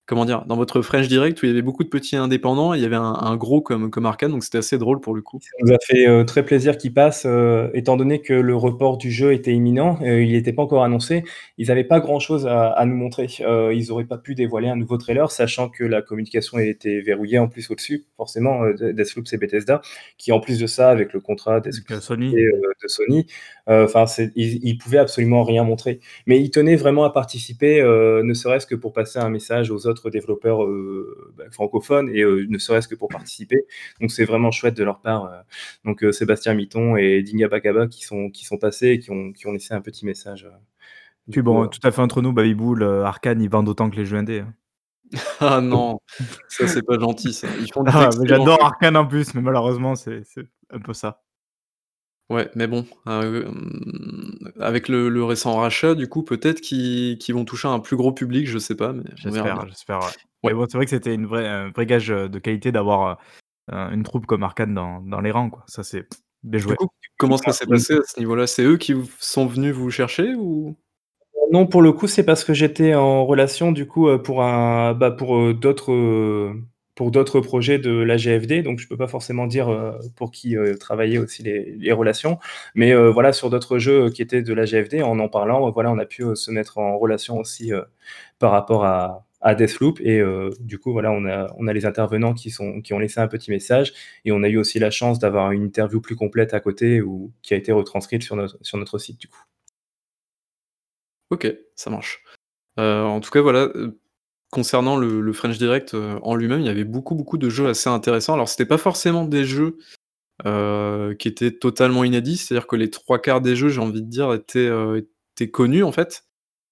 comment dire, dans votre French Direct où il y avait beaucoup de petits indépendants, et il y avait un, gros comme, comme Arkane, donc c'était assez drôle pour le coup. Ça nous a fait euh, très plaisir qu'il passe, euh, étant donné que le report du jeu était imminent, euh, il n'était pas encore annoncé, ils n'avaient pas grand chose à, nous montrer. ils n'auraient pas pu dévoiler un nouveau trailer, sachant que la communication était verrouillée en plus au-dessus, forcément, Deathloop c'est Bethesda, qui en plus de ça, avec le contrat de Sony, de Sony enfin, ils, ils, pouvaient absolument rien montrer. Mais ils tenaient vraiment à participer, ne serait-ce que pour passer un message aux autres développeurs euh, bah, francophones et euh, ne serait-ce que pour participer. Donc c'est vraiment chouette de leur part. Euh. Donc Sébastien Mitton et Dinga Bakaba qui sont, qui sont passés et qui ont, qui ont laissé un petit message. Puis bon, tout à fait entre nous, Babyboul, Arkane, ils vendent autant que les jeux indés. Hein. ah non, ça c'est pas gentil ça. Ah, j'adore Arkane en plus, mais malheureusement c'est un peu ça. Ouais, mais bon, euh, mmh, avec le récent rachat, du coup, peut-être qu'ils vont toucher un plus gros public, je sais pas, mais J'espère, j'espère, ouais. bon, c'est vrai que c'était une vraie un vrai gage, de qualité d'avoir, une troupe comme Arkane dans dans les rangs, quoi. Ça, c'est bien Du coup, comment ça s'est passé à ce niveau-là? C'est eux qui sont venus vous chercher ou? Non, pour le coup, c'est parce que j'étais en relation, du coup, pour un bah, pour, d'autres, pour d'autres projets de la GFD, donc je peux pas forcément dire euh, pour qui euh, travailler aussi les, relations, mais euh, voilà sur d'autres jeux qui étaient de la GFD, en en parlant, voilà on a pu se mettre en relation aussi par rapport à, à Deathloop et du coup voilà on a on a les intervenants qui sont qui ont laissé un petit message et on a eu aussi la chance d'avoir une interview plus complète à côté ou qui a été retranscrite sur notre sur notre site du coup. Ok, ça marche. en tout cas voilà Concernant le French Direct, euh, en lui-même, il y avait beaucoup, beaucoup de jeux assez intéressants. Alors c'était pas forcément des jeux, euh, qui étaient totalement inédits, c'est-à-dire que les trois quarts des jeux, j'ai envie de dire, étaient, euh, étaient connus en fait.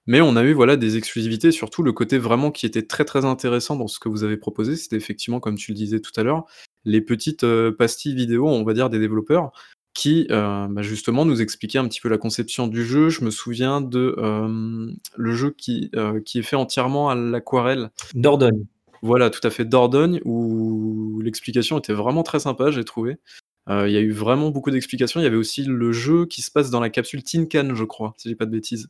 Mais on a eu, voilà, des exclusivités, surtout le côté vraiment qui était très, très intéressant dans ce que vous avez proposé, c'était effectivement, comme tu le disais tout à l'heure, les petites, pastilles vidéo, on va dire, des développeurs qui, euh, bah, justement nous expliquait un petit peu la conception du jeu. Je me souviens de, le jeu qui, euh, qui est fait entièrement à l'aquarelle. Dordogne. Voilà, tout à fait, Dordogne, où l'explication était vraiment très sympa, j'ai trouvé. Euh, il y a eu vraiment beaucoup d'explications. Il y avait aussi le jeu qui se passe dans la capsule Tin Can, je crois, si j'ai pas de bêtises.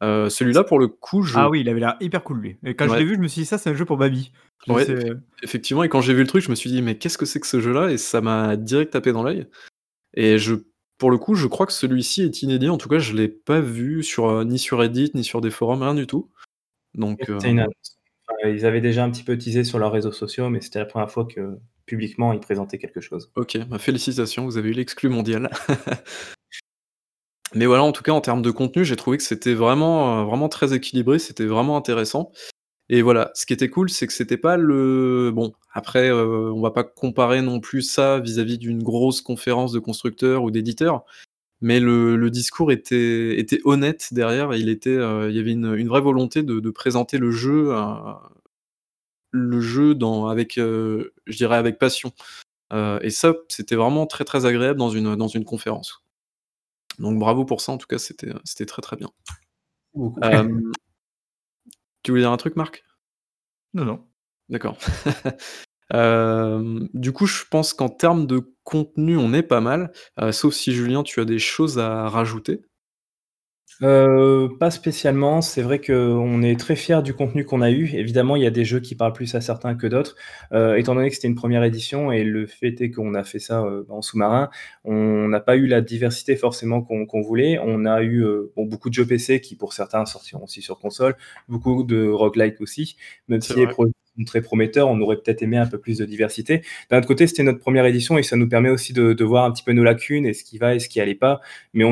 celui-là, pour le coup, je Ah oui, il avait l'air hyper cool, lui et quand je l'ai vu, je me suis dit: «Ça, c'est un jeu pour Baby». Ouais, effectivement et quand j'ai vu le truc, je me suis dit: «Mais qu'est-ce que c'est que ce jeu-là?» et ça m'a direct tapé dans l'œil. Et je pour le coup, je crois que celui-ci est inédit. En tout cas, je l'ai pas vu sur, euh, ni sur Reddit, ni sur des forums, rien du tout. Donc, euh, une ils avaient déjà un petit peu teasé sur leurs réseaux sociaux, mais c'était la première fois que publiquement ils présentaient quelque chose. OK, bah, félicitations, vous avez eu l'exclu mondial. Mais voilà, en tout cas, en termes de contenu, j'ai trouvé que c'était vraiment, euh, vraiment très équilibré, c'était vraiment intéressant. Et voilà, ce qui était cool, c'est que c'était pas le bon, après, euh, on va pas comparer non plus ça vis-à-vis d'une grosse conférence de constructeurs ou d'éditeurs, mais le discours était était honnête derrière il était, euh, il y avait une vraie volonté de présenter le jeu, le jeu dans avec, euh, je dirais avec passion. et ça, c'était vraiment très, très agréable dans une, dans une conférence. Donc bravo pour ça, en tout cas, c'était, c'était très, très bien. Tu voulais dire un truc, Marc? Non, non. D'accord. Hem, du coup, je pense qu'en termes de contenu, on est pas mal, heu, sauf si Julien, tu as des choses à rajouter? Heu, pas spécialement. C'est vrai qu'on est très fiers du contenu qu'on a eu. Évidemment, il y a des jeux qui parlent plus à certains que d'autres. Heu, étant donné que c'était une 1re édition et le fait est qu'on a fait ça, heu, en sous-marin, on n'a pas eu la diversité forcément qu'on qu'on voulait. On a eu, heu, bon, beaucoup de jeux PC qui, pour certains, sortiront aussi sur console, beaucoup de roguelike aussi, même C'est si les vrai. Très prometteurs, on aurait peut-être aimé un peu plus de diversité. D'un autre côté, c'était notre 1re édition et ça nous permet aussi de voir un petit peu nos lacunes et ce qui va et ce qui allait pas. Mais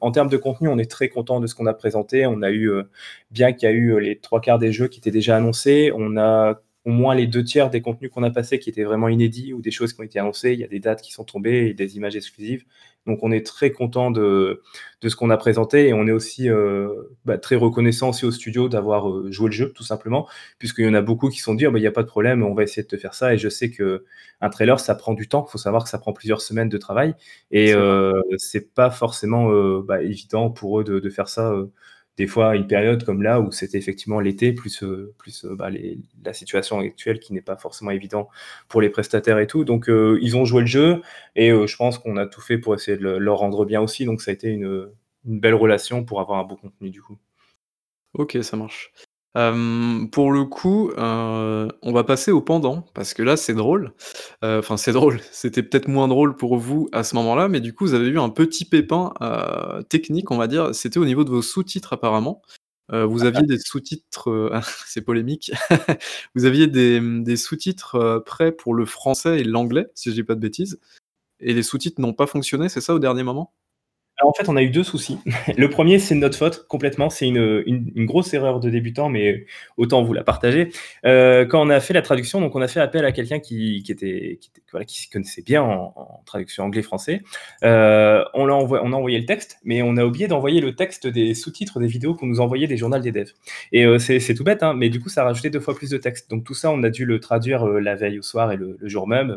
en termes de contenu, on est très content de ce qu'on a présenté. On a eu, heu, bien qu'il y a eu, heu, les 3/4 des jeux qui étaient déjà annoncés, on a au moins les 2/3 des contenus qu'on a passés qui étaient vraiment inédits ou des choses qui ont été annoncées. Il y a des dates qui sont tombées et des images exclusives. Donc on est très content de de ce qu'on a présenté et on est aussi, heu, bah, très reconnaissant aussi aux studios d'avoir, heu, joué le jeu, tout simplement. Puisqu'il y en a beaucoup qui se sont dit: «Ah bah, il y a pas de problème, on va essayer de te faire ça» et je sais qu'un trailer, ça prend du temps. Il faut savoir que ça prend plusieurs semaines de travail et heu, c'est pas forcément, heu, bah, évident pour eux de de faire ça, des fois une période comme là où c'était effectivement l'été plus, heu, plus, heu, bah, la situation actuelle qui n'est pas forcément évident pour les prestataires et tout. Donc heu, ils ont joué le jeu et je pense qu'on a tout fait pour essayer de le leur rendre bien aussi. Donc ça a été une, belle relation pour avoir un bon contenu, du coup. OK, ça marche. Hem, pour le coup, heu, on va passer au pendant, parce que là, c'est drôle. Heu, enfin, c'est drôle, c'était peut-être moins drôle pour vous à ce moment-là, mais du coup, vous avez eu un petit pépin, technique, on va dire. C'était au niveau de vos sous-titres apparemment. Vous aviez des sous-titres, c'est polémique. Vous aviez des, sous-titres, prêts pour le français et l'anglais, si je dis pas de bêtises et les sous-titres n'ont pas fonctionné, c'est ça, au dernier moment? En fait, on a eu 2 soucis. Le 1er, c'est notre faute complètement. C'est une, grosse erreur de débutant, mais autant vous la partager. Heu, quand on a fait la traduction, donc on a fait appel à quelqu'un qui s'y connaissait bien en traduction anglais-français. Heu, on a envoyé le texte, mais on a oublié d'envoyer le texte des sous-titres des vidéos qu'on nous envoyait des journals des devs et heu, c'est tout bête, hein, mais du coup, ça a rajouté 2 fois plus de texte. Donc tout ça, on a dû le traduire, la veille au soir et le jour même,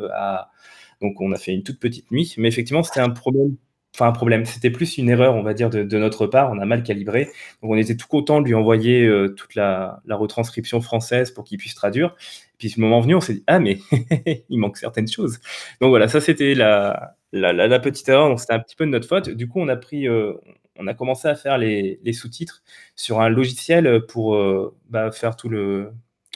donc on a fait une toute petite nuit, mais effectivement, c'était un problème enfin un problème, c'était plus une erreur, on va dire, de notre part. On a mal calibré. Donc on était tout content de lui envoyer, heu, toute la retranscription française pour qu'il puisse traduire. Puis, le moment venu, on s'est dit: «Ah mais il manque certaines choses». Donc voilà, ça, c'était la la petite erreur, donc c'était un petit peu de notre faute. Du coup, on a pris, a commencé à faire les sous-titres sur un logiciel, pour, heu, bah, faire tout le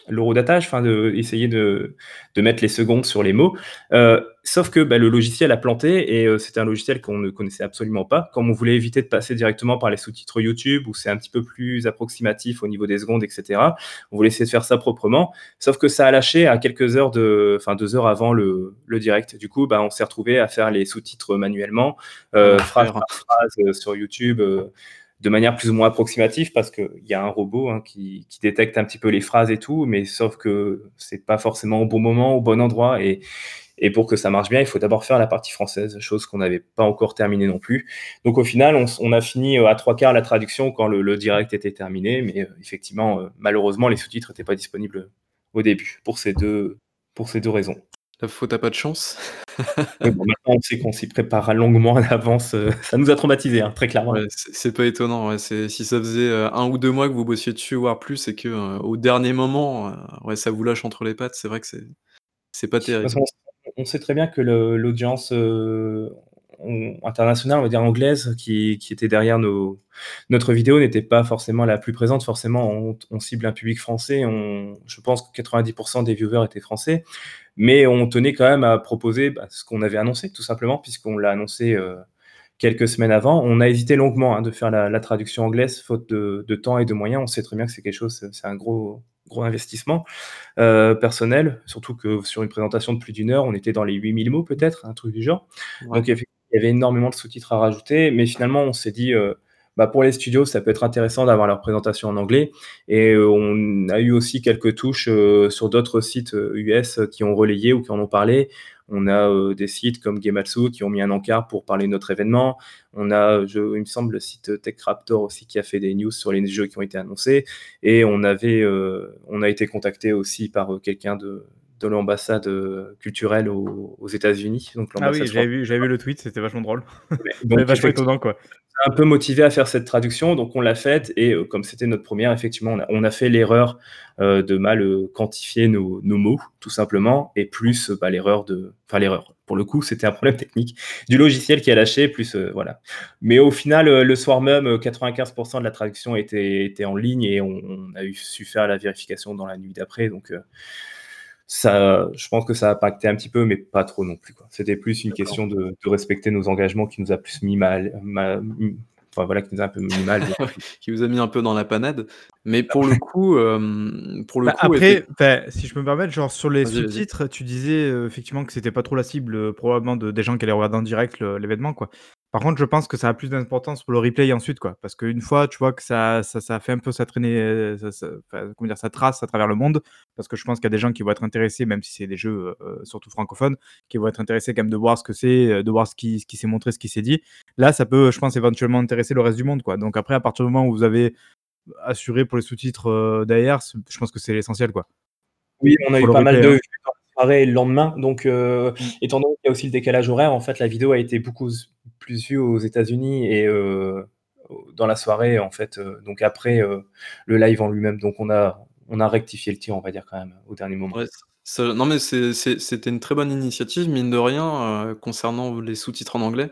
l'horodatage, enfin de essayer de de mettre les secondes sur les mots. Heu, sauf que, bah, le logiciel a planté et heu, c'était un logiciel qu'on ne connaissait absolument pas. Comme on voulait éviter de passer directement par les sous-titres YouTube où c'est un petit peu plus approximatif au niveau des secondes et cetera, on voulait essayer de faire ça proprement. Sauf que ça a lâché à quelques heures de enfin 2 heures avant le le direct. Du coup, bah, on s'est retrouvés à faire les sous-titres manuellement, heu, phrase L'enfer. par phrase, heu, sur YouTube, de manière plus ou moins approximative parce qu'il y a un robot, hein, qui détecte un petit peu les phrases et tout, mais sauf que c'est pas forcément au bon moment, au bon endroit et pour que ça marche bien, il faut d'abord faire la partie française, chose qu'on n'avait pas encore terminée non plus. Donc au final, on a fini, heu, à 3/4 la traduction quand le le direct était terminé, mais heu, effectivement, heu, malheureusement, les sous-titres étaient pas disponibles, au début pour ces 2 pour ces 2 raisons. La faute à pas de chance. Bon, maintenant, on sait qu'on s'y prépare longuement en avance, heu, ça nous a traumatisés, hein, très clairement. c'est c'est pas étonnant, ouais, si ça faisait, heu, 1 ou 2 mois que vous bossiez dessus, voire plus et que, heu, au dernier moment, ouais, ça vous lâche entre les pattes, c'est vrai que c'est pas terrible. façon, on sait très bien que l'audience, internationale, on va dire anglaise, qui qui était derrière nos notre vidéo n'était pas forcément la plus présente. Forcément, on cible un public français, on je pense que 90 % des viewers étaient français, mais on tenait quand même à proposer, bah, ce qu'on avait annoncé, tout simplement, puisqu'on l'a annoncé, heu, quelques semaines avant. On a hésité longuement, hein, de faire la la traduction anglaise faute de de temps et de moyens. On sait très bien que c'est quelque chose, c'est un gros gros investissement, heu, personnel, surtout que sur une présentation de plus d'1 heure, on était dans les 8000 mots peut-être, un truc du genre. Ouais. Donc effec il y avait énormément de sous-titres à rajouter, mais finalement, on s'est dit, heu, bah, pour les studios, ça peut être intéressant d'avoir leur présentation en anglais et heu, on a eu aussi quelques touches, heu, sur d'autres sites, US qui ont relayé ou qui en ont parlé. On a, des sites comme Gematsu qui ont mis un encart pour parler de notre événement. On a, je il me semble, le site TechRaptor aussi qui a fait des news sur les jeux qui ont été annoncés et on avait, on a été contactés aussi par, quelqu'un de de l'ambassade, heu, culturelle aux aux États-Unis, donc Ah oui, j'avais vu vu le tweet, c'était vachement drôle. donc Mais vachement effectivement, étonnant, quoi. un peu motivé à faire cette traduction, donc on l'a faite et heu, comme c'était notre 1re, effectivement, on a on a fait l'erreur, heu, de mal, quantifier nos nos mots, tout simplement et plus, bah, l'erreur de enfin l'erreur, pour le coup, c'était un problème technique du logiciel qui a lâché plus, voilà. Mais au final, le soir même, heu, 95% de la traduction était était en ligne et on on a eu su faire la vérification dans la nuit d'après, donc ça je pense que ça a impacté un petit peu, mais pas trop non plus, quoi. C'était plus une question de de respecter nos engagements qui nous a plus mis mal enfin voilà, qui nous a un peu mis mal, Qui vous a mis un peu dans la panade. Mais pour le coup, hem, pour le Bah, coup, après, enfin, si je peux me permettre, genre sur les sous-titres, tu disais, heu, effectivement que c'était pas trop la cible, heu, probablement de des gens qui allaient regarder en direct l'événement, quoi. Par contre, je pense que ça a plus d'importance pour le replay ensuite, quoi. Parce qu'une fois, tu vois, que ça ça ça a fait un peu sa traînée, heu, ça ça enfin, comment dire? Sa trace à travers le monde, parce que je pense qu'il y a des gens qui vont être intéressés, même si c'est des jeux, heu, surtout francophones, qui vont être intéressés quand même de voir ce que c'est, de voir ce qui ce qui s'est montré, ce qui s'est dit. Là, ça peut, je pense, éventuellement intéresser le reste du monde, quoi. Donc après, à partir du moment où vous avez assuré pour les sous-titres, derrière, je pense que c'est l'essentiel, quoi. Oui, on a eu pas mal de hein. vues et le lendemain, donc heu, Mmh. étant donné qu'il y a aussi le décalage horaire, en fait, la vidéo a été beaucoup s plus vue aux États-Unis et au dans la soirée, en fait, heu, donc après, le live en lui-même, donc on a on a rectifié le tir, on va dire, quand même, au dernier moment. Ouais, c ce non, mais c'est c'est c'était une très bonne initiative, mine de rien, concernant les sous-titres en anglais.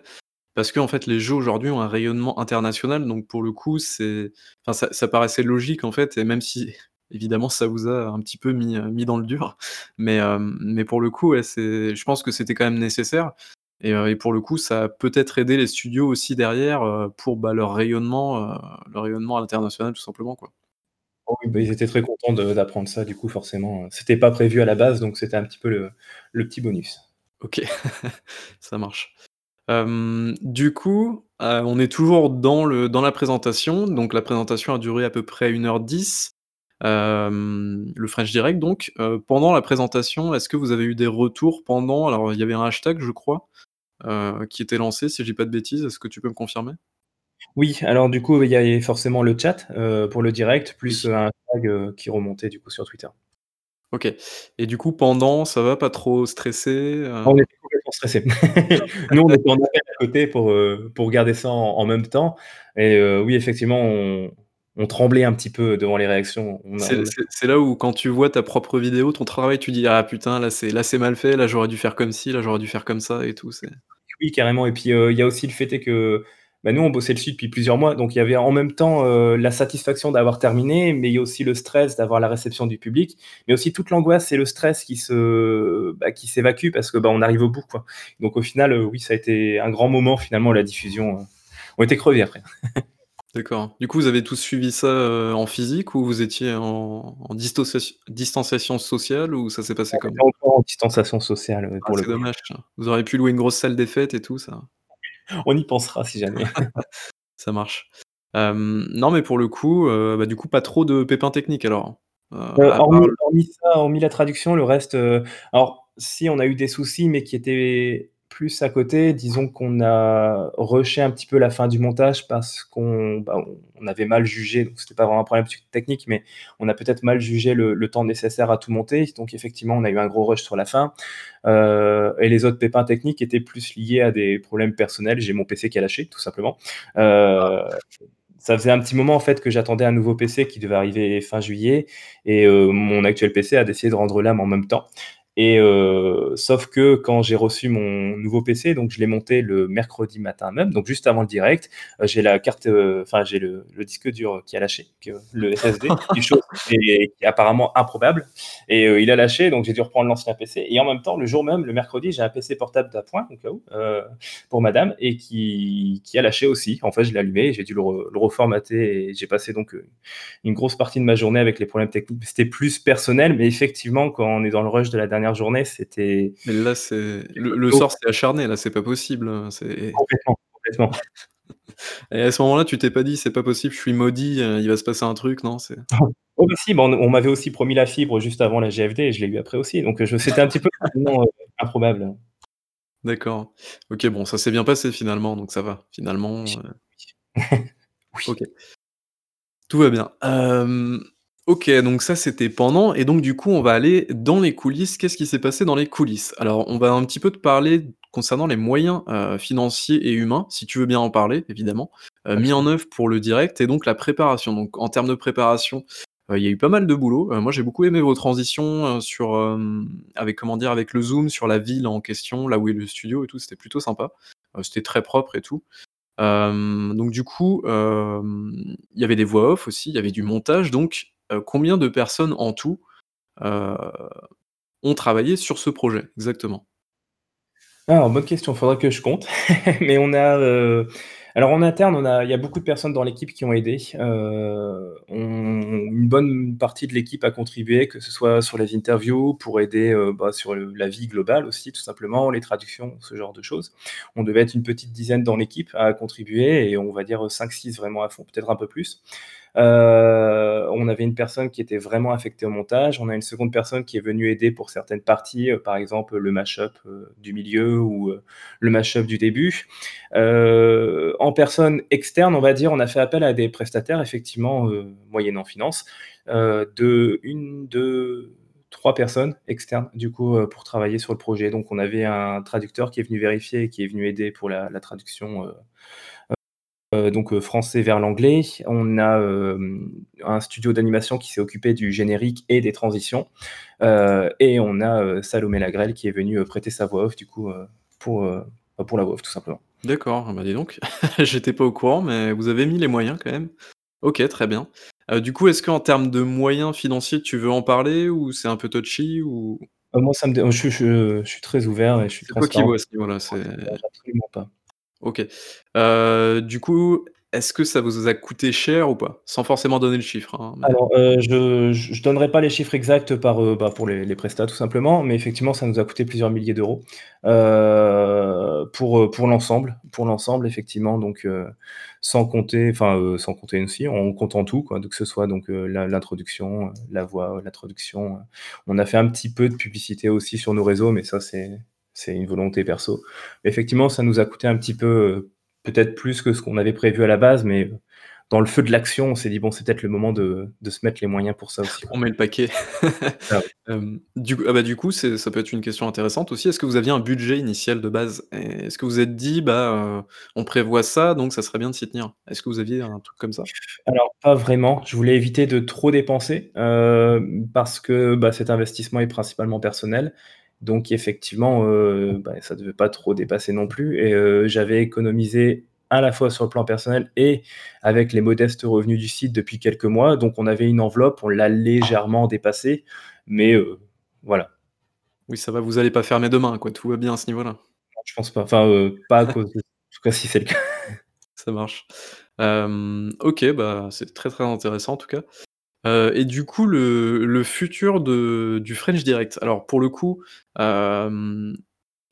Parce qu'en fait, les jeux aujourd'hui ont un rayonnement international, donc pour le coup, c'est enfin, ça ça paraissait logique, en fait et même si évidemment ça vous a un petit peu mis, heu, mis dans le dur. Mais hem, mais pour le coup, ouais, je pense que c'était quand même nécessaire et heu et pour le coup, ça a peut-être aidé les studios aussi derrière, pour, bah, leur rayonnement, leur rayonnement à l'international, tout simplement, quoi. Oh oui, bah, ils étaient très contents d'apprendre ça, du coup, forcément, c'était pas prévu à la base, donc c'était un petit peu le le petit bonus. OK, ça marche. Du coup, on est toujours dans le dans la présentation, donc la présentation a duré à peu près 1 heure 10, hem, le French Direct donc. Heu, pendant la présentation, est-ce que vous avez eu des retours pendant? Alors, il y avait un hashtag, je crois, heu, qui était lancé, si je dis pas de bêtises, est-ce que tu peux me confirmer? Oui, alors du coup, il y avait forcément le chat, pour le direct, plus, Oui. un hashtag, qui remontait, du coup, sur Twitter. OK et du coup, pendant, ça va, pas trop stressé, On était complètement stressés. Nous, on était en appel à côté pour, pour regarder ça en en même temps et oui, effectivement, on on tremblait un petit peu devant les réactions. C'est là où quand tu vois ta propre vidéo, ton travail, tu dis: «Ah putain, là, c'est là, c'est mal fait, là, j'aurais dû faire comme ci, là, j'aurais dû faire comme ça» et tout, Oui, carrément et puis, heu, il y a aussi le fait est que, bah, nous, on bossait dessus depuis plusieurs mois, donc il y avait en même temps, heu, la satisfaction d'avoir terminé, mais il y a aussi le stress d'avoir la réception du public, mais aussi toute l'angoisse et le stress qui se bah, qui s'évacue parce que, bah, on arrive au bout, quoi. Donc au final, heu, oui, ça a été un grand moment, finalement, la diffusion, heu, on était crevés après. D'accord. Du coup, vous avez tous suivi ça, heu, en physique ou vous étiez en en distanciation distanciation sociale ou ça s'est passé On était encore en distanciation sociale, Ah, pour le c'est coup. dommage ça. Vous auriez pu louer une grosse salle des fêtes et tout ça On y pensera si jamais. ça marche. Hem, non, mais pour le coup, heu, bah, du coup, pas trop de pépins techniques alors? À part hormis ça, hormis la traduction, le reste, alors si, on a eu des soucis, mais qui étaient plus à côté. Disons qu'on a rushé un petit peu la fin du montage parce qu'on, bah, avait mal jugé, donc c'était pas vraiment un problème technique, mais on a peut-être mal jugé le temps nécessaire à tout monter. Donc effectivement, on a eu un gros rush sur la fin, heu et les autres pépins techniques étaient plus liés à des problèmes personnels. J'ai mon PC qui a lâché, tout simplement. Heu, Ah. ça faisait un petit moment, en fait, que j'attendais un nouveau PC qui devait arriver fin juillet et heu, mon actuel PC a décidé de rendre l'âme en même temps et heu, sauf que quand j'ai reçu mon nouveau PC, donc je l'ai monté le mercredi matin même, donc juste avant le direct, heu, j'ai la carte, heu, enfin, j'ai le le disque dur qui a lâché, que le SSD, une chose qui est qui est apparemment improbable et il a lâché, donc j'ai dû reprendre l'ancien PC et en même temps, le jour même, le mercredi, j'ai un PC portable d'appoint, au cas où, pour madame et qui qui a lâché aussi. En fait, je l'ai allumé j'ai dû le re le reformater et j'ai passé donc, une grosse partie de ma journée avec les problèmes techniques. C'était plus personnel, mais effectivement, quand on est dans le rush de la dernière journée, c'était Mais là, c'est le le sort s'est acharné, là, c'est pas possible, c'est Complètement, complètement. et à ce moment-là, tu t'es pas dit: «C'est pas possible, je suis maudit, heu, il va se passer un truc», non, c'est Oh bah si, bah, on on m'avait aussi promis la fibre juste avant la GFD et je l'ai eu après aussi, donc heu, je c'était un petit peu heu, improbable. D'accord. OK, bon, ça s'est bien passé finalement, donc ça va. Finalement, Oui. OK. Tout va bien. OK, donc ça, c'était pendant et donc du coup, on va aller dans les coulisses. Qu'est-ce qui s'est passé dans les coulisses? Alors, on va un petit peu te parler concernant les moyens, heu, financiers et humains, si tu veux bien en parler, évidemment, heu, mis en Absolument. œuvre pour le direct et donc la préparation. Donc en termes de préparation, heu, il y a eu pas mal de boulot. Heu, moi, j'ai beaucoup aimé vos transitions, heu, sur, hem, avec comment dire? Avec le zoom sur la ville en question, là où est le studio et tout, c'était plutôt sympa. Heu, c'était très propre et tout. Hem, donc du coup, hem, il y avait des voix off aussi, il y avait du montage donc combien de personnes en tout, heu, ont travaillé sur ce projet exactement? Alors bonne question, faudrait que je compte. Mais on a, heu, alors en interne, il y a beaucoup de personnes dans l'équipe qui ont aidé. Une bonne partie de l'équipe a contribué, que ce soit sur les interviews, pour aider, bah, sur la vie globale aussi tout simplement, les traductions, ce genre de choses. On devait être une petite dizaine dans l'équipe à contribuer et on va dire, cinq six vraiment à fond, peut-être un peu plus. Heu, on avait une personne qui était vraiment affectée au montage. On a une seconde personne qui est venue aider pour certaines parties, heu, par exemple, le mash-up, heu, du milieu ou, le mash-up du début. En personne externe, on va dire, on a fait appel à des prestataires effectivement, moyennant finance, de 1-2-3 personnes externes du coup, pour travailler sur le projet. Donc on avait un traducteur qui est venu vérifier qui est venu aider pour la traduction, Heu, donc heu, français vers l'anglais. On a, hem, un studio d'animation qui s'est occupé du générique et des transitions, et on a, Salomé Lagrelle qui est venue, heu, prêter sa voix off du coup, pour, bah, pour la voix off tout simplement. D'accord, ah bah, dis donc, j'étais pas au courant, mais vous avez mis les moyens quand même. OK, très bien. Du coup, est-ce qu'en termes de moyens financiers, tu veux en parler ou c'est un peu touchy ou? Moi ça me je je je suis très ouvert et je suis c'est toi qui à ce niveau-là? Absolument pas. OK. Heu, du coup, est-ce que ça vous a coûté cher ou pas? Sans forcément donner le chiffre, hein, Alors, heu, je je donnerai pas les chiffres exacts par, heu, bah, pour les les prestats tout simplement, mais effectivement ça nous a coûté plusieurs milliers d'euros, pour, l'ensemble pour l'ensemble effectivement donc sans compter enfin, sans compter aussi, en comptant tout quoi, que ce soit donc l'introduction, la voix, heu. On a fait un petit peu de publicité aussi sur nos réseaux, mais ça c'est c'est une volonté perso. Effectivement, ça nous a coûté un petit peu, heu, peut-être plus que ce qu'on avait prévu à la base, mais dans le feu de l'action, on s'est dit: «Bon, c'est peut-être le moment de de se mettre les moyens pour ça aussi, quoi». on met le paquet. Ah. Hem, du coup ah bah, du coup, c'est ça peut être une question intéressante aussi. Est-ce que vous aviez un budget initial de base? Est-ce que vous vous êtes dit: «Bah, on prévoit ça, donc ça serait bien de s'y tenir»? Est-ce que vous aviez un truc comme ça? Alors pas vraiment, je voulais éviter de trop dépenser, parce que, bah, cet investissement est principalement personnel. Donc effectivement, heu, bah, ça devait pas trop dépasser non plus et heu, j'avais économisé à la fois sur le plan personnel et avec les modestes revenus du site depuis quelques mois. Donc on avait une enveloppe, on l'a légèrement dépassée, mais heu, voilà. Oui, ça va, vous allez pas fermer demain, quoi, tout va bien à ce niveau-là. Je pense pas, enfin, pas à cause de en tout cas si c'est le cas. Ça marche. OK, bah, c'est très, très intéressant en tout cas. Heu et du coup, le futur de du French Direct. Alors pour le coup, hem,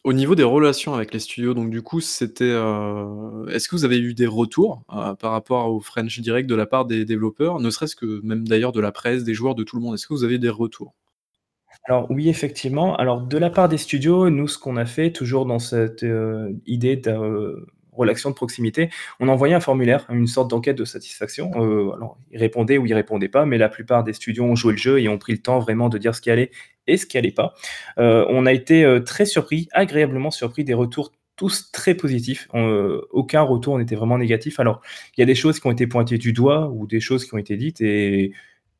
au niveau des relations avec les studios, donc du coup, c'était, heu, est-ce que vous avez eu des retours, par rapport au French Direct de la part des développeurs? Ne serait-ce que même d'ailleurs de la presse, des joueurs, de tout le monde? Est-ce que vous avez des retours? Alors oui, effectivement. Alors de la part des studios, nous, ce qu'on a fait, toujours dans cette, idée de, relation de proximité, on a envoyé un formulaire, une sorte d'enquête de satisfaction. Heu, alors ils répondaient ou ils répondaient pas, mais la plupart des studios ont joué le jeu et ont pris le temps vraiment de dire ce qui allait et ce qui allait pas. Heu, on a été, heu, très surpris, agréablement surpris des retours tous très positifs. Aucun retour n'était vraiment négatif. Alors, il y a des choses qui ont été pointées du doigt ou des choses qui ont été dites et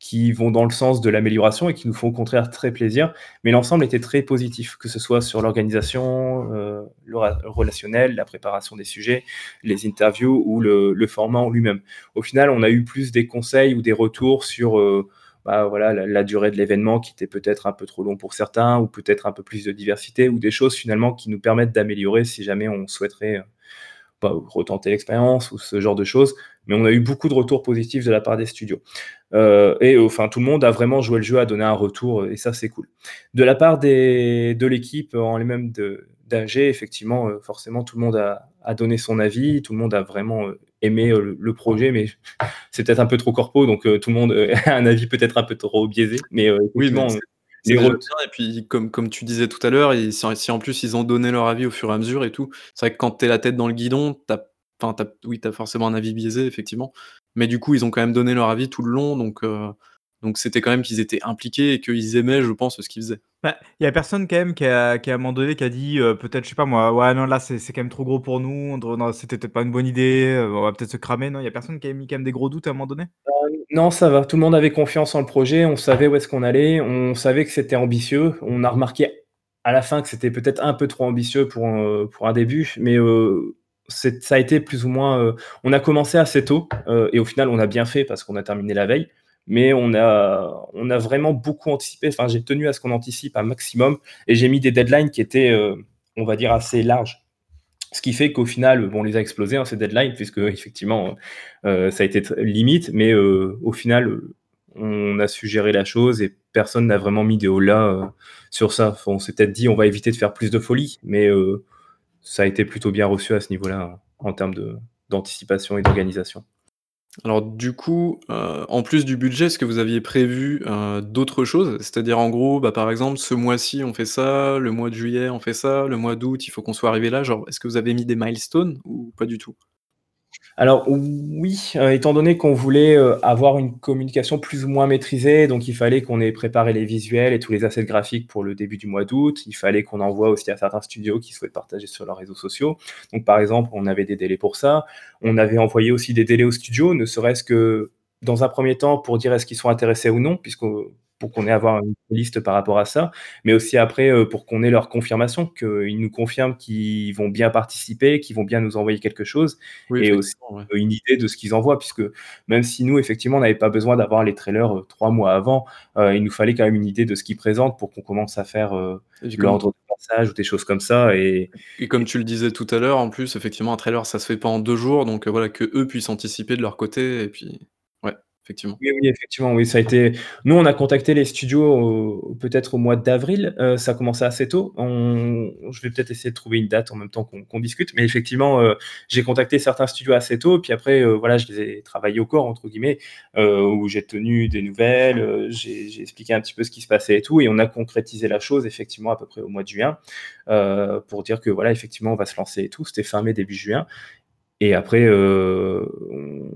qui vont dans le sens de l'amélioration et qui nous font au contraire très plaisir. Mais l'ensemble était très positif, que ce soit sur l'organisation, heu, le relationnel, la préparation des sujets, les interviews ou le format en lui-même. Au final, on a eu plus des conseils ou des retours sur, heu, bah, voilà, la durée de l'événement qui était peut-être un peu trop long pour certains ou peut-être un peu plus de diversité ou des choses finalement qui nous permettent d'améliorer si jamais on souhaiterait, heu, bah, retenter l'expérience ou ce genre de choses. Mais on a eu beaucoup de retours positifs de la part des studios. Heu et enfin tout le monde a vraiment joué le jeu, a donné un retour, et ça c'est cool. De la part des de l'équipe en elle-même d'AG, effectivement, heu, forcément tout le monde a a donné son avis, tout le monde a vraiment, heu, aimé, le le projet, mais c'est peut-être un peu trop corpo, donc tout le monde, a un avis peut-être un peu trop biaisé, mais Oui, mais les et puis comme comme tu disais tout à l'heure, si en plus ils ont donné leur avis au fur et à mesure et tout, c'est vrai que quand tu es la tête dans le guidon, tu as enfin tu as oui, tu as forcément un avis biaisé effectivement, mais du coup, ils ont quand même donné leur avis tout le long donc heu, Donc c'était quand même qu'ils étaient impliqués et qu'ils aimaient, je pense, ce qu'ils faisaient. Bah, il y a personne quand même qui a qui à un moment donné qui a dit, heu, peut-être, je sais pas moi: «Ouais, non, là, c'est c'est quand même trop gros pour nous, c'était peut-être pas une bonne idée, heu, on va peut-être se cramer». Non, il y a personne qui a mis quand même des gros doutes à un moment donné? Non, ça va, tout le monde avait confiance en le projet, on savait où est-ce qu'on allait, on savait que c'était ambitieux. On a remarqué à la fin que c'était peut-être un peu trop ambitieux pour un, pour un début, mais ça a été plus ou moins, heu on a commencé assez tôt, heu et au final, on a bien fait parce qu'on a terminé la veille. Mais on a on a vraiment beaucoup anticipé, enfin, j'ai tenu à ce qu'on anticipe un maximum et j'ai mis des deadlines qui étaient, heu, on va dire assez larges. Ce qui fait qu'au final, bon, on les a explosés, hein, ces deadlines puisqu'effectivement, heu, ça a été limite, mais au final, on a su gérer la chose et personne n'a vraiment mis des heu, sur ça. On s'est peut-être dit: «On va éviter de faire plus de folie», mais ça a été plutôt bien reçu à ce niveau-là, en termes d'anticipation et d'organisation. Alors du coup, heu, en plus du budget, est-ce que vous aviez prévu, heu, d'autres choses? C'est-à-dire en gros, bah, par exemple, ce mois-ci on fait ça, le mois de juillet on fait ça, le mois d'août il faut qu'on soit arrivé là, genre, est-ce que vous avez mis des milestones ou pas du tout? Alors oui, heu, étant donné qu'on voulait, heu, avoir une communication plus ou moins maîtrisée, donc il fallait qu'on ait préparé les visuels et tous les assets graphiques pour le début du mois d'août. Il fallait qu'on envoie aussi à certains studios qui souhaitent partager sur leurs réseaux sociaux. Donc par exemple, on avait des délais pour ça. On avait envoyé aussi des délais aux studios, ne serait-ce que dans un 1er temps pour dire est-ce qu'ils sont intéressés ou non, puisque pour qu'on ait avoir une liste par rapport à ça, mais aussi après, heu, pour qu'on ait leur confirmation, qu'ils nous confirment qu'ils vont bien participer, qu'ils vont bien nous envoyer quelque chose Oui, et aussi ouais. une idée de ce qu'ils envoient. Puisque même si nous, effectivement, on n'avait pas besoin d'avoir les trailers, heu, 3 mois avant, heu, il nous fallait quand même une idée de ce qu'ils présentent pour qu'on commence à faire, coup l'ordre de passage ou des choses comme ça et Et comme tu le disais tout à l'heure, en plus, effectivement, un trailer, ça se fait pas en 2 jours, donc voilà, qu'eux puissent anticiper de leur côté et puis effectivement. Oui, oui, effectivement, oui, ça a été nous, on a contacté les studios peut-être au mois d'avril, heu, ça a commencé assez tôt. Je vais peut-être essayer de trouver une date en même temps qu'on discute, mais effectivement, heu, j'ai contacté certains studios assez tôt, puis après, heu, voilà, je les ai «travaillés au corps» entre guillemets, où j'ai tenu des nouvelles, j'ai expliqué un petit peu ce qui se passait et tout et on a concrétisé la chose effectivement à peu près au mois de juin, pour dire que voilà, effectivement, on va se lancer et tout. C'était fin mai, début juin et après, on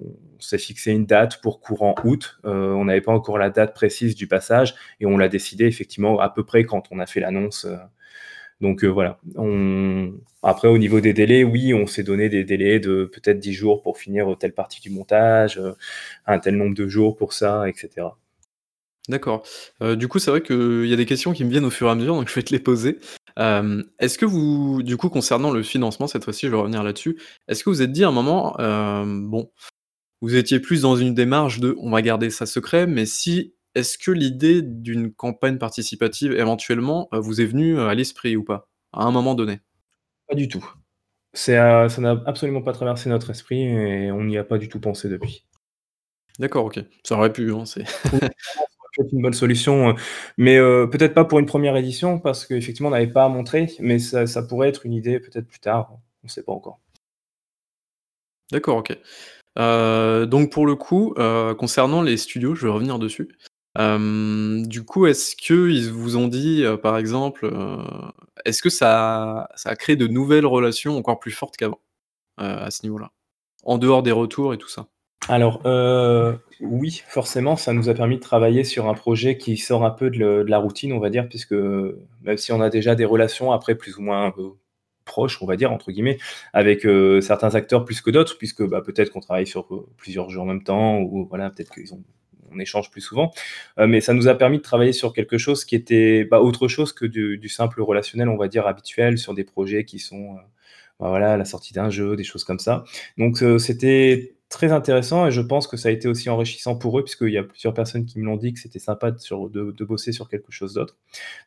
s'est fixé une date pour courant août. Heu, on n'avait pas encore la date précise du passage et on l'a décidé effectivement à peu près quand on a fait l'annonce, heu, donc heu, voilà. On après au niveau des délais, oui, on s'est donné des délais de peut-être 10 jours pour finir, telle partie du montage, un tel nombre de jours pour ça et cetera. D'accord. Du coup, c'est vrai qu'il y a des questions qui me viennent au fur et à mesure, donc je vais te les poser. Est-ce que vous du coup, concernant le financement, cette fois-ci, je vais revenir là-dessus. Est-ce que vous êtes dit à un moment, bon, vous étiez plus dans une démarche de: «On va garder ça secret», mais si est-ce que l'idée d'une campagne participative, éventuellement, heu, vous est venue, heu, à l'esprit ou pas? À un moment donné? Pas du tout. C'est, heu, ça n'a absolument pas traversé notre esprit et on n'y a pas du tout pensé depuis. D'accord, OK. Ça aurait pu, hein, c'est une bonne solution, mais peut-être pas pour une 1re édition parce qu'effectivement, on n'avait pas à montrer, mais ça ça pourrait être une idée peut-être plus tard, on sait pas encore. D'accord, OK. Heu, donc pour le coup, heu, concernant les studios, je vais revenir dessus. Hem, du coup, est-ce qu'ils vous ont dit, par exemple, est-ce que ça ça a créé de nouvelles relations encore plus fortes qu'avant, à ce niveau-là? En dehors des retours et tout ça? Alors, oui, forcément, ça nous a permis de travailler sur un projet qui sort un peu de de la routine, on va dire, puisque même si on a déjà des relations après plus ou moins, heu, «proches», on va dire, entre guillemets, avec, heu, certains acteurs plus que d'autres, puisque, bah, peut-être qu'on travaille sur, heu, plusieurs jeux en même temps ou voilà, peut-être qu'ils ont on échange plus souvent. Heu, mais ça nous a permis de travailler sur quelque chose qui était, bah, autre chose que du simple relationnel, on va dire, habituel sur des projets qui sont, bah, voilà, la sortie d'un jeu, des choses comme ça. Donc c'était très intéressant et je pense que ça a été aussi enrichissant pour eux puisqu'il y a plusieurs personnes qui me l'ont dit que c'était sympa de bosser sur quelque chose d'autre.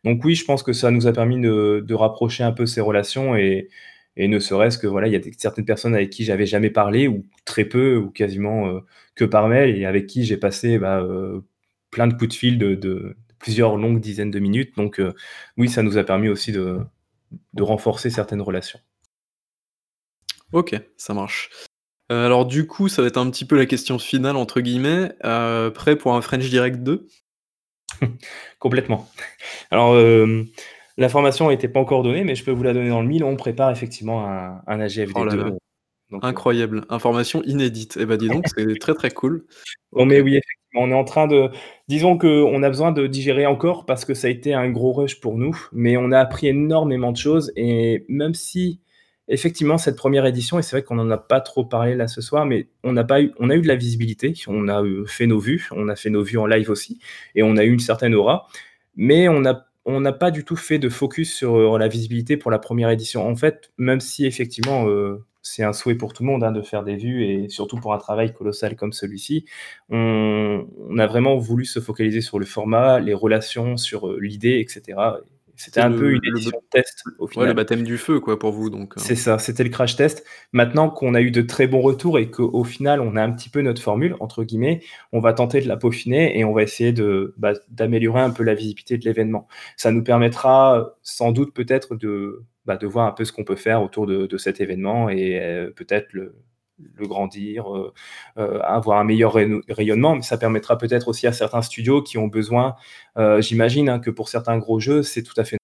Donc oui, je pense que ça nous a permis de rapprocher un peu ces relations et et ne serait-ce que, voilà, il y a certaines personnes avec qui j'avais jamais parlé ou très peu ou quasiment, heu, que par mail et avec qui j'ai passé, bah, heu, plein de coups de fil de plusieurs longues dizaines de minutes. Donc heu, oui, ça nous a permis aussi de renforcer certaines relations. OK, ça marche. Heu, alors du coup, ça va être un petit peu la question «finale» entre guillemets, heu, prêt pour un French Direct 2? Complètement. Alors, hem, l'information était pas encore donnée, mais je peux vous la donner dans le mille, on prépare effectivement un un AGFD Oh là 2, là. heu Donc, heu Incroyable, information inédite. Et bah, dis donc, c'est très, très cool. Oh OK. mais oui, effectivement, on est en train de disons qu'on a besoin de digérer encore parce que ça a été un gros rush pour nous, mais on a appris énormément de choses et même si effectivement cette 1re édition et c'est vrai qu'on en a pas trop parlé là ce soir, mais on n'a pas eu on a eu de la visibilité, on a, heu, fait nos vues, on a fait nos vues en live aussi et on a eu une certaine aura, mais on n'a on n'a pas du tout fait de focus sur, heu, la visibilité pour la 1re édition. En fait, même si effectivement, heu, c'est un souhait pour tout le monde, hein, de faire des vues et surtout pour un travail colossal comme celui-ci, on on a vraiment voulu se focaliser sur le format, les relations, sur, l'idée et cetera. C'était un peu le une le édition test au ouais, le baptême du feu quoi pour vous donc, heu C'est ça, c'était le crash test. Maintenant qu'on a eu de très bons retours et qu'au final on a un petit peu «notre formule» entre guillemets, on va tenter de la peaufiner et on va essayer de, bah, d'améliorer un peu la visibilité de l'événement. Ça nous permettra sans doute peut-être de, bah, de voir un peu ce qu'on peut faire autour de de cet événement et heu, peut-être le le grandir, heu heu, avoir un meilleur rayonn rayonnement, mais ça permettra peut-être aussi à certains studios qui ont besoin, heu, j'imagine, hein, que pour certains gros jeux, c'est tout à fait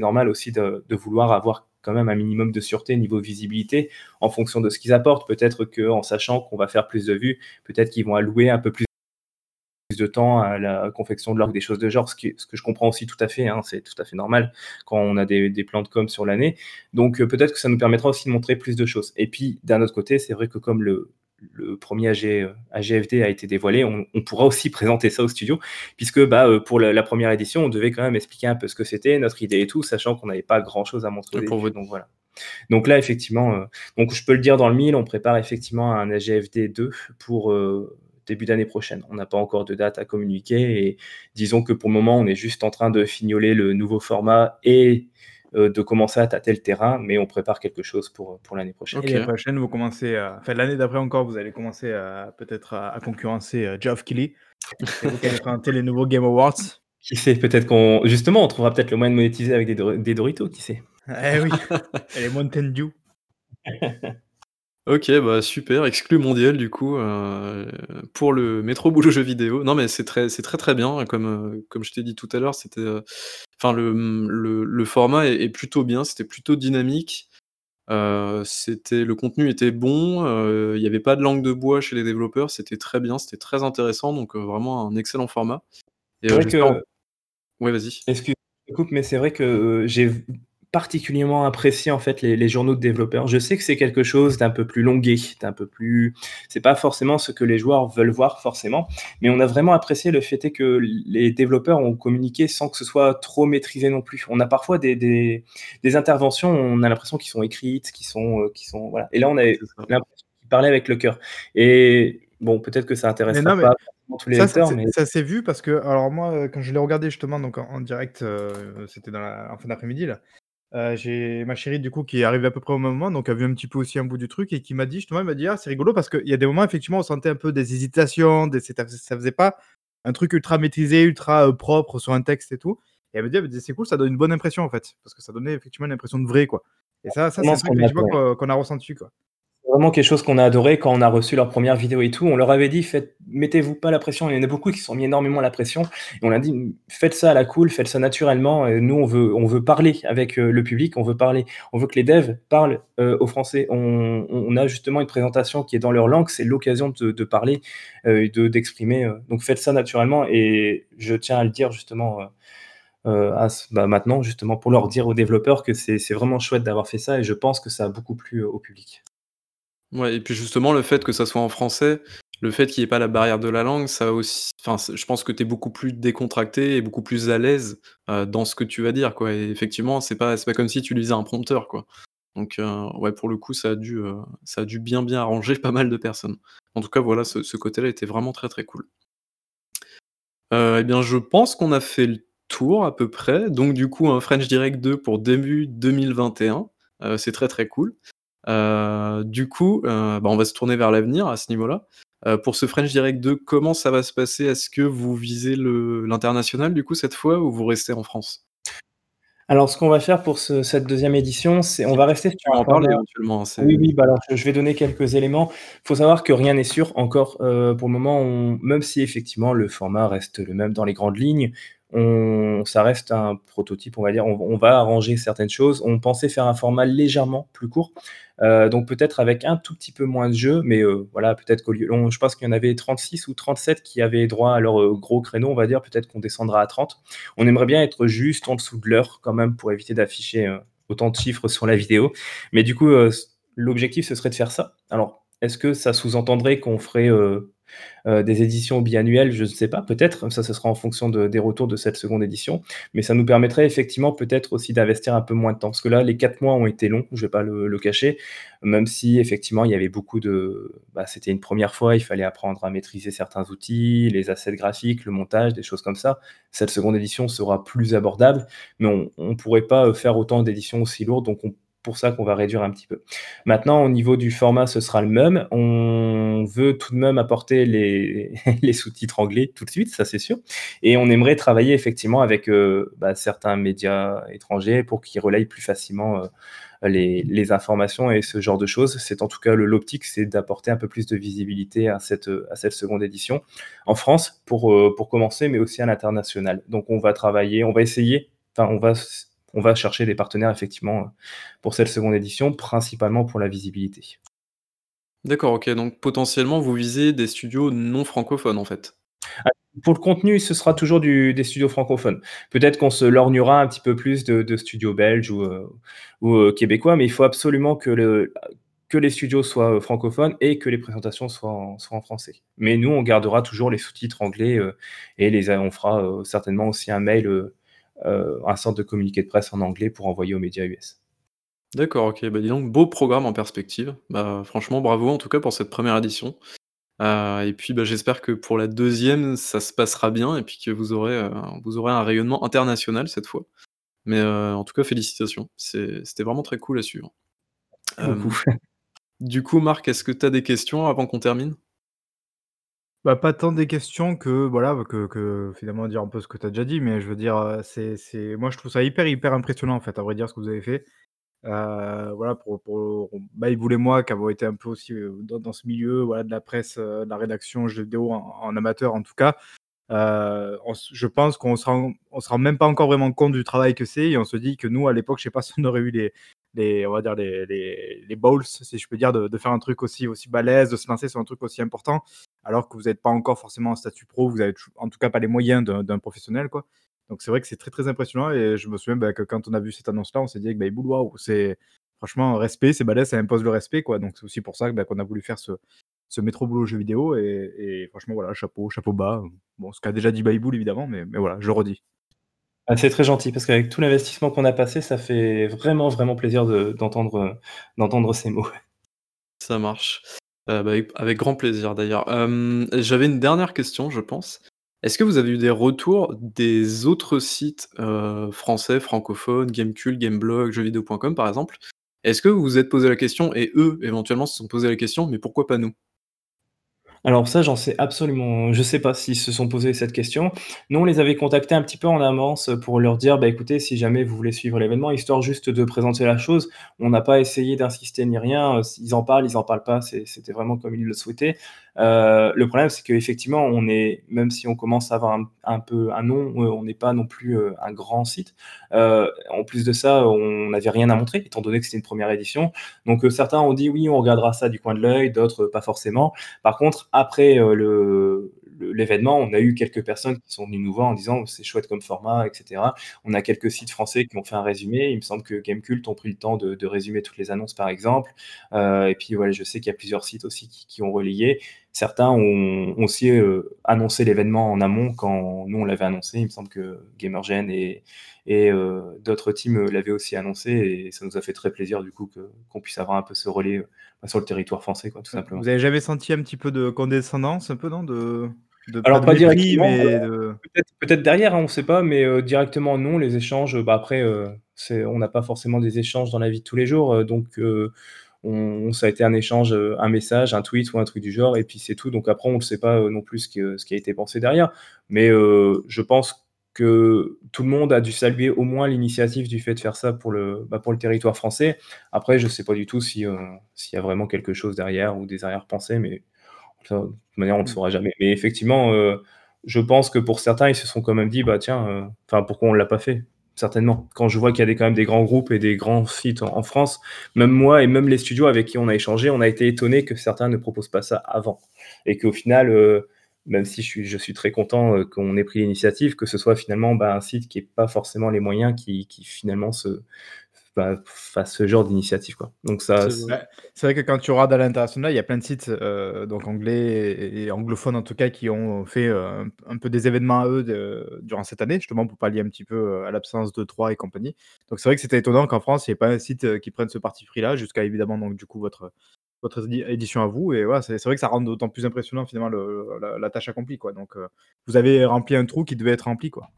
normal aussi de de vouloir avoir quand même un minimum de sûreté niveau visibilité en fonction de ce qu'ils apportent. Peut-être qu'en sachant qu'on va faire plus de vues, peut-être qu'ils vont allouer un peu plus de temps à la confection de l'orgue, des choses de genre, ce qui ce que je comprends aussi tout à fait, hein, c'est tout à fait normal quand on a des des plans de com sur l'année. Donc, heu, peut-être que ça nous permettra aussi de montrer plus de choses. Et puis d'un autre côté, c'est vrai que comme le le 1er AG, heu, AGFD a été dévoilé, on on pourra aussi présenter ça aux studios puisque, bah, heu, pour la la 1re édition, on devait quand même expliquer un peu ce que c'était, notre idée et tout, sachant qu'on n'avait pas grand chose à montrer au pour votre donc voilà. Donc là, effectivement, donc je peux le dire dans le mille, on prépare effectivement un AGFD 2 pour, début d'année prochaine. On n'a pas encore de date à communiquer et disons que pour le moment, on est juste en train de fignoler le nouveau format et heu, de commencer à tâter le terrain, mais on prépare quelque chose pour, pour l'année prochaine. L'année prochaine, vous commencez à enfin l'année d'après encore, vous allez commencer à peut-être à à concurrencer, heu, Geoff. C'est vous présenter les nouveaux Game Awards. Qui sait? Peut-être qu'on justement, on trouvera peut-être le moyen de monétiser avec des des Doritos, qui sait? Eh oui, et les Mountain Dew. OK, bah, super, exclu mondial du coup, heu, pour le Métro Boulot Jeux Vidéo. Non mais c'est très c'est très, très bien comme, heu, comme je t'ai dit tout à l'heure, c'était, heu, enfin le, mmh, le le format est est plutôt bien, c'était plutôt dynamique. Heu, c'était le contenu était bon, heu, il y avait pas de langue de bois chez les développeurs, c'était très bien, c'était très intéressant donc, heu, vraiment un excellent format et C'est heu, vrai j'espère que ouais, vas-y. excuse je te coupe, mais c'est vrai que, heu, j'ai v particulièrement apprécié en fait les les journaux de développeurs. Je sais que c'est quelque chose d'un peu plus longué, d'un peu plus c'est pas forcément ce que les joueurs veulent voir forcément, mais on a vraiment apprécié le fait que les développeurs ont communiqué sans que ce soit trop maîtrisé non plus. On a parfois des des des interventions, on a l'impression qu'ils sont écrites, qui sont, heu, qui sont voilà et là on ça. l'impression qu'ils parlaient avec le cœur et bon, peut-être que ça Mais mais pas forcément tous les ça, ça lecteurs, s'est mais ça s'est vu parce que alors moi, heu, quand je l'ai regardé justement donc en en direct, heu, c'était dans la en fin d'après-midi là, heu, j'ai ma chérie du coup qui est arrivée à peu près au même moment, donc a vu un petit peu aussi un bout du truc et qui m'a dit justement, elle m'a dit: «Ah c'est rigolo parce qu'il y a des moments effectivement on sentait un peu des hésitations, des c'est ça faisait pas un truc ultra maîtrisé, ultra, heu, propre sur un texte et tout» et elle me dit elle me dit: «C'est cool, ça donne une bonne impression en fait». Parce que ça donnait effectivement une impression de vrai quoi et ça ça c'est ce truc qu'on effectivement attend. qu'on qu'on a ressenti quoi. Vraiment quelque chose qu'on a adoré quand on a reçu leurs 1res vidéos et tout. On leur avait dit: «Faites mettez-vous pas la pression». Il y en a beaucoup qui se sont mis énormément la pression et on a dit: «Mmh, faites ça à la cool, faites ça naturellement nous on veut on veut parler avec, heu, le public, on veut parler, on veut que les devs parlent, heu, aux Français». On a justement une présentation qui est dans leur langue, c'est l'occasion de parler, et de d'exprimer, heu, donc faites ça naturellement et je tiens à le dire justement, bah, maintenant justement pour leur dire aux développeurs que c'est vraiment chouette d'avoir fait ça et je pense que ça a beaucoup plu au public. Ouais et puis justement le fait que ça soit en français, le fait qu'il y ait pas la barrière de la langue, ça aussi enfin je pense que tu es beaucoup plus décontracté et beaucoup plus à l'aise, heu, dans ce que tu vas dire quoi et effectivement c'est pas pas comme si tu lisais un prompteur quoi. Donc, heu, ouais pour le coup ça a dû, heu, ça a dû bien, bien arranger pas mal de personnes. En tout cas voilà ce ce côté-là était vraiment très, très cool. Et bien je pense qu'on a fait le tour à peu près, donc du coup un French Direct 2 pour début 2021, heu, c'est très, très cool. Heu, du coup, heu, bah, on va se tourner vers l'avenir à ce niveau-là. Heu, pour ce French Direct 2, comment ça va se passer? Est-ce que vous visez l'international du coup cette fois ou vous restez en France? Alors ce qu'on va faire pour ce cette 2e édition, c'est on va rester sur en parler éventuellement, oui, oui, bah, alors je je vais donner quelques éléments. Faut savoir que rien n'est sûr encore, pour le moment on même si effectivement le format reste le même dans les grandes lignes, On ça reste un prototype, on va dire. On va arranger certaines choses. On pensait faire un format légèrement plus court, heu, donc peut-être avec un tout petit peu moins de jeux, mais heu, voilà, peut-être qu'au lieu je pense qu'il y en avait 36 ou 37 qui avaient droit à leur, heu, gros créneau, on va dire. Peut-être qu'on descendra à 30. On aimerait bien être juste en dessous de l'heure quand même pour éviter d'afficher, autant de chiffres sur la vidéo. Mais du coup, l'objectif, ce serait de faire ça. Alors, est-ce que ça sous-entendrait qu'on ferait, heu, des éditions biannuelles? Je ne sais pas, peut-être. Ça, ce sera en fonction de des retours de cette seconde édition. Mais ça nous permettrait effectivement peut-être aussi d'investir un peu moins de temps. Parce que là, les 4 mois ont été longs, je vais pas le cacher, même si effectivement il y avait beaucoup de bah, c'était une première fois, il fallait apprendre à maîtriser certains outils, les assets graphiques, le montage, des choses comme ça. Cette seconde édition sera plus abordable, mais on on pourrait pas, heu, faire autant d'éditions aussi lourdes, donc on pour ça qu'on va réduire un petit peu. Maintenant, au niveau du format, ce sera le même. On veut tout de même apporter les sous-titres anglais tout de suite, ça c'est sûr et on aimerait travailler effectivement avec, heu, bah, certains médias étrangers pour qu'ils relayent plus facilement, heu, les informations et ce genre de choses. C'est en tout cas l'optique, c'est d'apporter un peu plus de visibilité à cette, à cette seconde édition en France pour, heu, pour commencer, mais aussi à l'international. Donc on va travailler, on va essayer, enfin on va on va chercher des partenaires effectivement, pour cette seconde édition, principalement pour la visibilité. D'accord, OK, donc potentiellement vous visez des studios non francophones, en fait? Ah, pour le contenu, ce sera toujours du des studios francophones. Peut-être qu'on se lorgnera un petit peu plus de de studios belges ou, heu, ou, heu, québécois, mais il faut absolument que le que les studios soient, heu, francophones et que les présentations soient en soient en français. Mais nous, on gardera toujours les sous-titres anglais, et les on fera, certainement aussi un mail, un sorte de communiqué de presse en anglais pour envoyer aux médias US. D'accord, OK, bah, dis donc, beau programme en perspective. Bah, franchement bravo en tout cas pour cette première édition. Heu, et puis, bah, j'espère que pour la deuxième, ça se passera bien et puis que vous aurez, vous aurez un rayonnement international cette fois. Mais, en tout cas félicitations, c'était vraiment très cool à suivre. Du coup Marc, est-ce que tu as des questions avant qu'on termine? Bah, pas tant des questions que voilà, bah, que que finalement dire un peu ce que tu as déjà dit, mais je veux dire, c'est c'est moi je trouve ça hyper, hyper impressionnant en fait, à vrai dire ce que vous avez fait. Voilà pour pour Baïboul et moi qui avons été un peu aussi, dans dans ce milieu, voilà, de la presse, de la rédaction jeux vidéo en amateur en tout cas, s je pense qu'on on se rend même pas encore vraiment compte du travail que c'est et on se dit que nous à l'époque, je sais pas si on aurait eu les les on va dire les les les balls si je peux dire de faire un truc aussi aussi balèze, de se lancer sur un truc aussi important, alors que vous êtes pas encore forcément en statut pro, vous avez tou en tout cas pas les moyens d'un professionnel quoi. Donc c'est vrai que c'est très, très impressionnant et je me souviens, bah, que quand on a vu cette annonce-là, on s'est dit avec Baïboul: «Waouh, c'est franchement respect, c'est balèze, ça impose le respect quoi». Donc c'est aussi pour ça, bah, qu'on a voulu faire ce ce métro boulot jeux vidéo et et franchement voilà, chapeau chapeau bas, bon ce qu'a déjà dit Baïboul évidemment, mais mais voilà, je le redis. Ah, c'est très gentil parce qu'avec tout l'investissement qu'on a passé, ça fait vraiment, vraiment plaisir de d'entendre, ces mots. Ça marche. Heu, bah, avec avec grand plaisir d'ailleurs. J'avais une dernière question, je pense. Est-ce que vous avez eu des retours des autres sites, heu, français, francophones, Gamecult, Gameblog, jeuxvideo.com par exemple? Est-ce que vous vous êtes posé la question et eux, éventuellement, se sont posé la question: «Mais pourquoi pas nous?» Alors ça, j'en sais absolument je sais pas s'ils se sont posé cette question. Nous, on les avait contactés un petit peu en avance, pour leur dire: «Bah, écoutez, si jamais vous voulez suivre l'événement», histoire juste de présenter la chose. On n'a pas essayé d'insister ni rien, heu, s'ils en parlent, ils en parlent pas, c'était vraiment comme ils le souhaitaient. Heu, le problème, c'est qu'effectivement, on est même si on commence à avoir un peu un nom, heu, on n'est pas non plus, un grand site. En plus de ça, on n'avait rien à montrer, étant donné que c'était une première édition. Donc, certains ont dit: «Oui, on regardera ça du coin de l'œil», d'autres, pas forcément. Par contre, après, le l'événement, on a eu quelques personnes qui sont venues nous voir en disant: «C'est chouette comme format» et cetera. On a quelques sites français qui ont fait un résumé. Il me semble que Gamecult ont pris le temps de résumer toutes les annonces, par exemple. Heu, et puis, je sais qu'il y a plusieurs sites aussi qui qui ont relayé. Certains ont ont aussi, heu, annoncé l'événement en amont quand nous, on l'avait annoncé. Il me semble que Gamergen et et heu, d'autres teams, l'avaient aussi annoncé et ça nous a fait très plaisir du coup qu'on puisse avoir un peu ce relais, bah, sur le territoire français quoi, tout simplement. Vous avez jamais senti un petit peu de condescendance un peu, non? De de pas Alors de pas mépris, directement, mais de peut-être derrière, hein, on sait pas, mais directement non. Les échanges, bah, après, on n'a pas forcément des échanges dans la vie de tous les jours, donc on ça a été un échange, heu, un message, un tweet ou un truc du genre et puis c'est tout. Donc après, on ne sait pas, heu, non plus ce que ce qui a été pensé derrière. Mais je pense que tout le monde a dû saluer au moins l'initiative du fait de faire ça pour le, bah, pour le territoire français. Après, je sais pas du tout s'il y a vraiment quelque chose derrière ou des arrière-pensées, mais de toute manière, on le Mmh. saura jamais. Mais effectivement, je pense que pour certains, ils se sont quand même dit: «Bah tiens, enfin pourquoi on l'a pas fait?» Certainement. Quand je vois qu'il y a quand même des grands groupes et des grands sites en France, même moi et même les studios avec qui on a échangé, on a été étonnés que certains ne proposent pas ça avant et qu'au final, heu, même si je suis très content, heu, qu'on ait pris l'initiative, que ce soit finalement, bah, un site qui ait pas forcément les moyens qui finalement se bah, fasse ce genre d'initiative, quoi. Donc ça C'est vrai. C'est vrai que quand tu regardes à l'international, il y a plein de sites, heu, donc anglais et et anglophones en tout cas, qui ont fait, heu, un peu des événements à eux de durant cette année, justement pour pallier un petit peu, heu, à l'absence d'E3 et compagnie. Donc c'est vrai que c'était étonnant qu'en France, il y ait pas un site, qui prenne ce parti pris là, jusqu'à évidemment donc du coup votre votre édi édition à vous et voilà, c'est c'est vrai que ça rend d'autant plus impressionnant finalement le la la tâche accomplie, quoi. Donc, vous avez rempli un trou qui devait être rempli, quoi.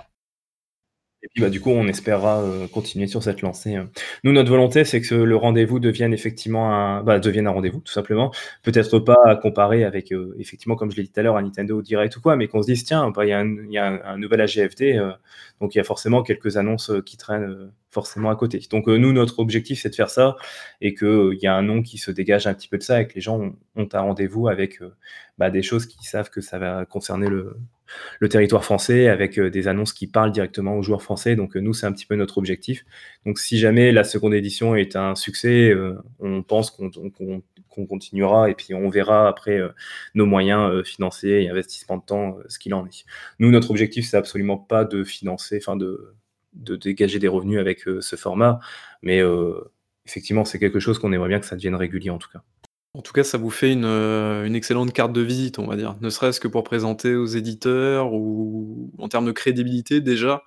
Et puis, bah, du coup, on espérera, heu, continuer sur cette lancée, heu. Nous, notre volonté, c'est que le rendez-vous devienne effectivement un bah, devienne un rendez-vous, tout simplement. Peut-être pas à comparer avec, heu, effectivement, comme je l'ai dit tout à l'heure, un Nintendo Direct ou quoi, mais qu'on se dise: «Tiens, bah, il y a un un nouvel AGFT, heu, donc il y a forcément quelques annonces, qui traînent, forcément à côté». Donc, heu, nous, notre objectif, c'est de faire ça et qu'il y a un nom qui se dégage un petit peu de ça et que les gens ont un rendez-vous avec, heu, bah, des choses qu'ils savent que ça va concerner le territoire français avec, heu, des annonces qui parlent directement aux joueurs français. Donc, nous, c'est un petit peu notre objectif. Donc si jamais la seconde édition est un succès, on pense qu'on continuera et puis on verra après, nos moyens, financiers et investissements de temps, ce qu'il en est. Nous, notre objectif, c'est absolument pas de financer, enfin de de dégager des revenus avec, heu, ce format, mais, heu, effectivement, c'est quelque chose qu'on aimerait bien que ça devienne régulier, en tout cas. En tout cas, ça vous fait une, une excellente carte de visite, on va dire. Ne serait-ce que pour présenter aux éditeurs ou en termes de crédibilité déjà,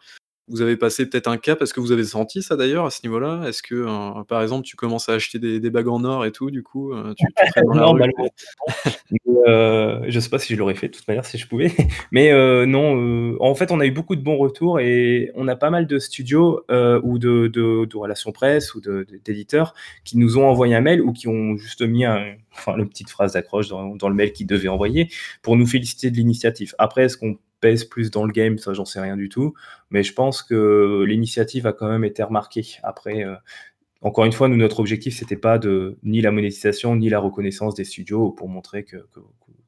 vous avez passé peut-être un cap? Est-ce que vous avez senti ça d'ailleurs à ce niveau-là? Est-ce que, heu, par exemple, tu commences à acheter des des bagues en or et tout du coup, heu, tu dans la Non, rue? mais, heu, je sais pas si je l'aurais fait de toute manière si je pouvais, mais, non, en fait, on a eu beaucoup de bons retours et on a pas mal de studios, ou de de de relations presse ou d'éditeurs qui nous ont envoyé un mail ou qui ont juste mis un enfin, une petite phrase d'accroche dans dans le mail qu'ils devaient envoyer pour nous féliciter de l'initiative. Après, est-ce qu'on pèse plus dans le game? Ça, j'en sais rien du tout, mais je pense que l'initiative a quand même été remarquée. Après, heu, encore une fois, nous, notre objectif, c'était pas de ni la monétisation, ni la reconnaissance des studios pour montrer que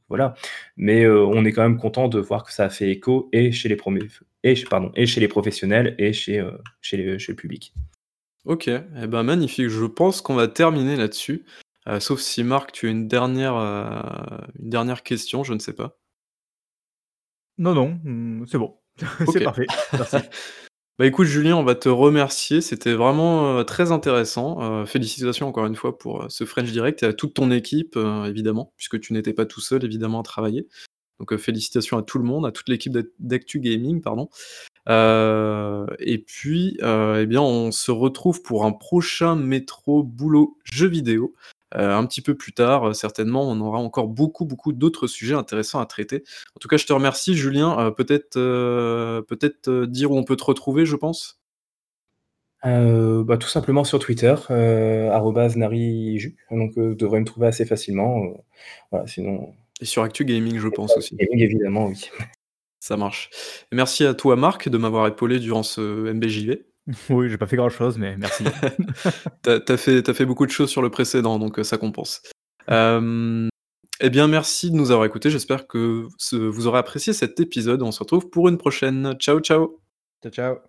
voilà, mais, heu, on est quand même content de voir que ça a fait écho et chez les f et pardon, et chez les professionnels et chez, heu, chez le chez le public. OK et bah, magnifique. Je pense qu'on va terminer là-dessus, sauf si Marc, tu as une dernière, une dernière question, je ne sais pas? Non, non, mmh, c'est bon. C'est parfait. Merci. Bah, écoute, Julien, on va te remercier. C'était vraiment, heu, très intéressant. Heu, félicitations encore une fois pour, heu, ce French Direct et à toute ton équipe, évidemment, puisque tu n'étais pas tout seul évidemment à travailler. Donc, félicitations à tout le monde, à toute l'équipe d'Ac d'Actu Gaming, pardon. Et puis, et bien, on se retrouve pour un prochain Métro Boulot Jeux Vidéo, heu, un petit peu plus tard, heu, certainement. On aura encore beaucoup, beaucoup d'autres sujets intéressants à traiter. En tout cas, je te remercie Julien, heu, peut-être, peut-être, dire où on peut te retrouver, je pense? Bah, tout simplement sur Twitter, Nariju, donc, vous devrez me trouver assez facilement, voilà, sinon Et sur Actu Gaming, je pense aussi. gaming évidemment, oui. Ça marche. Merci à toi Marc, de m'avoir épaulé durant ce MBJV. Oui, j'ai pas fait grand-chose, mais merci. Tu as tu as fait tu as fait beaucoup de choses sur le précédent, donc, heu, ça compense. Hem et bien, merci de nous avoir écoutés. J'espère que vous aurez apprécié cet épisode. On se retrouve pour une prochaine. Ciao, ciao. Ciao, ciao.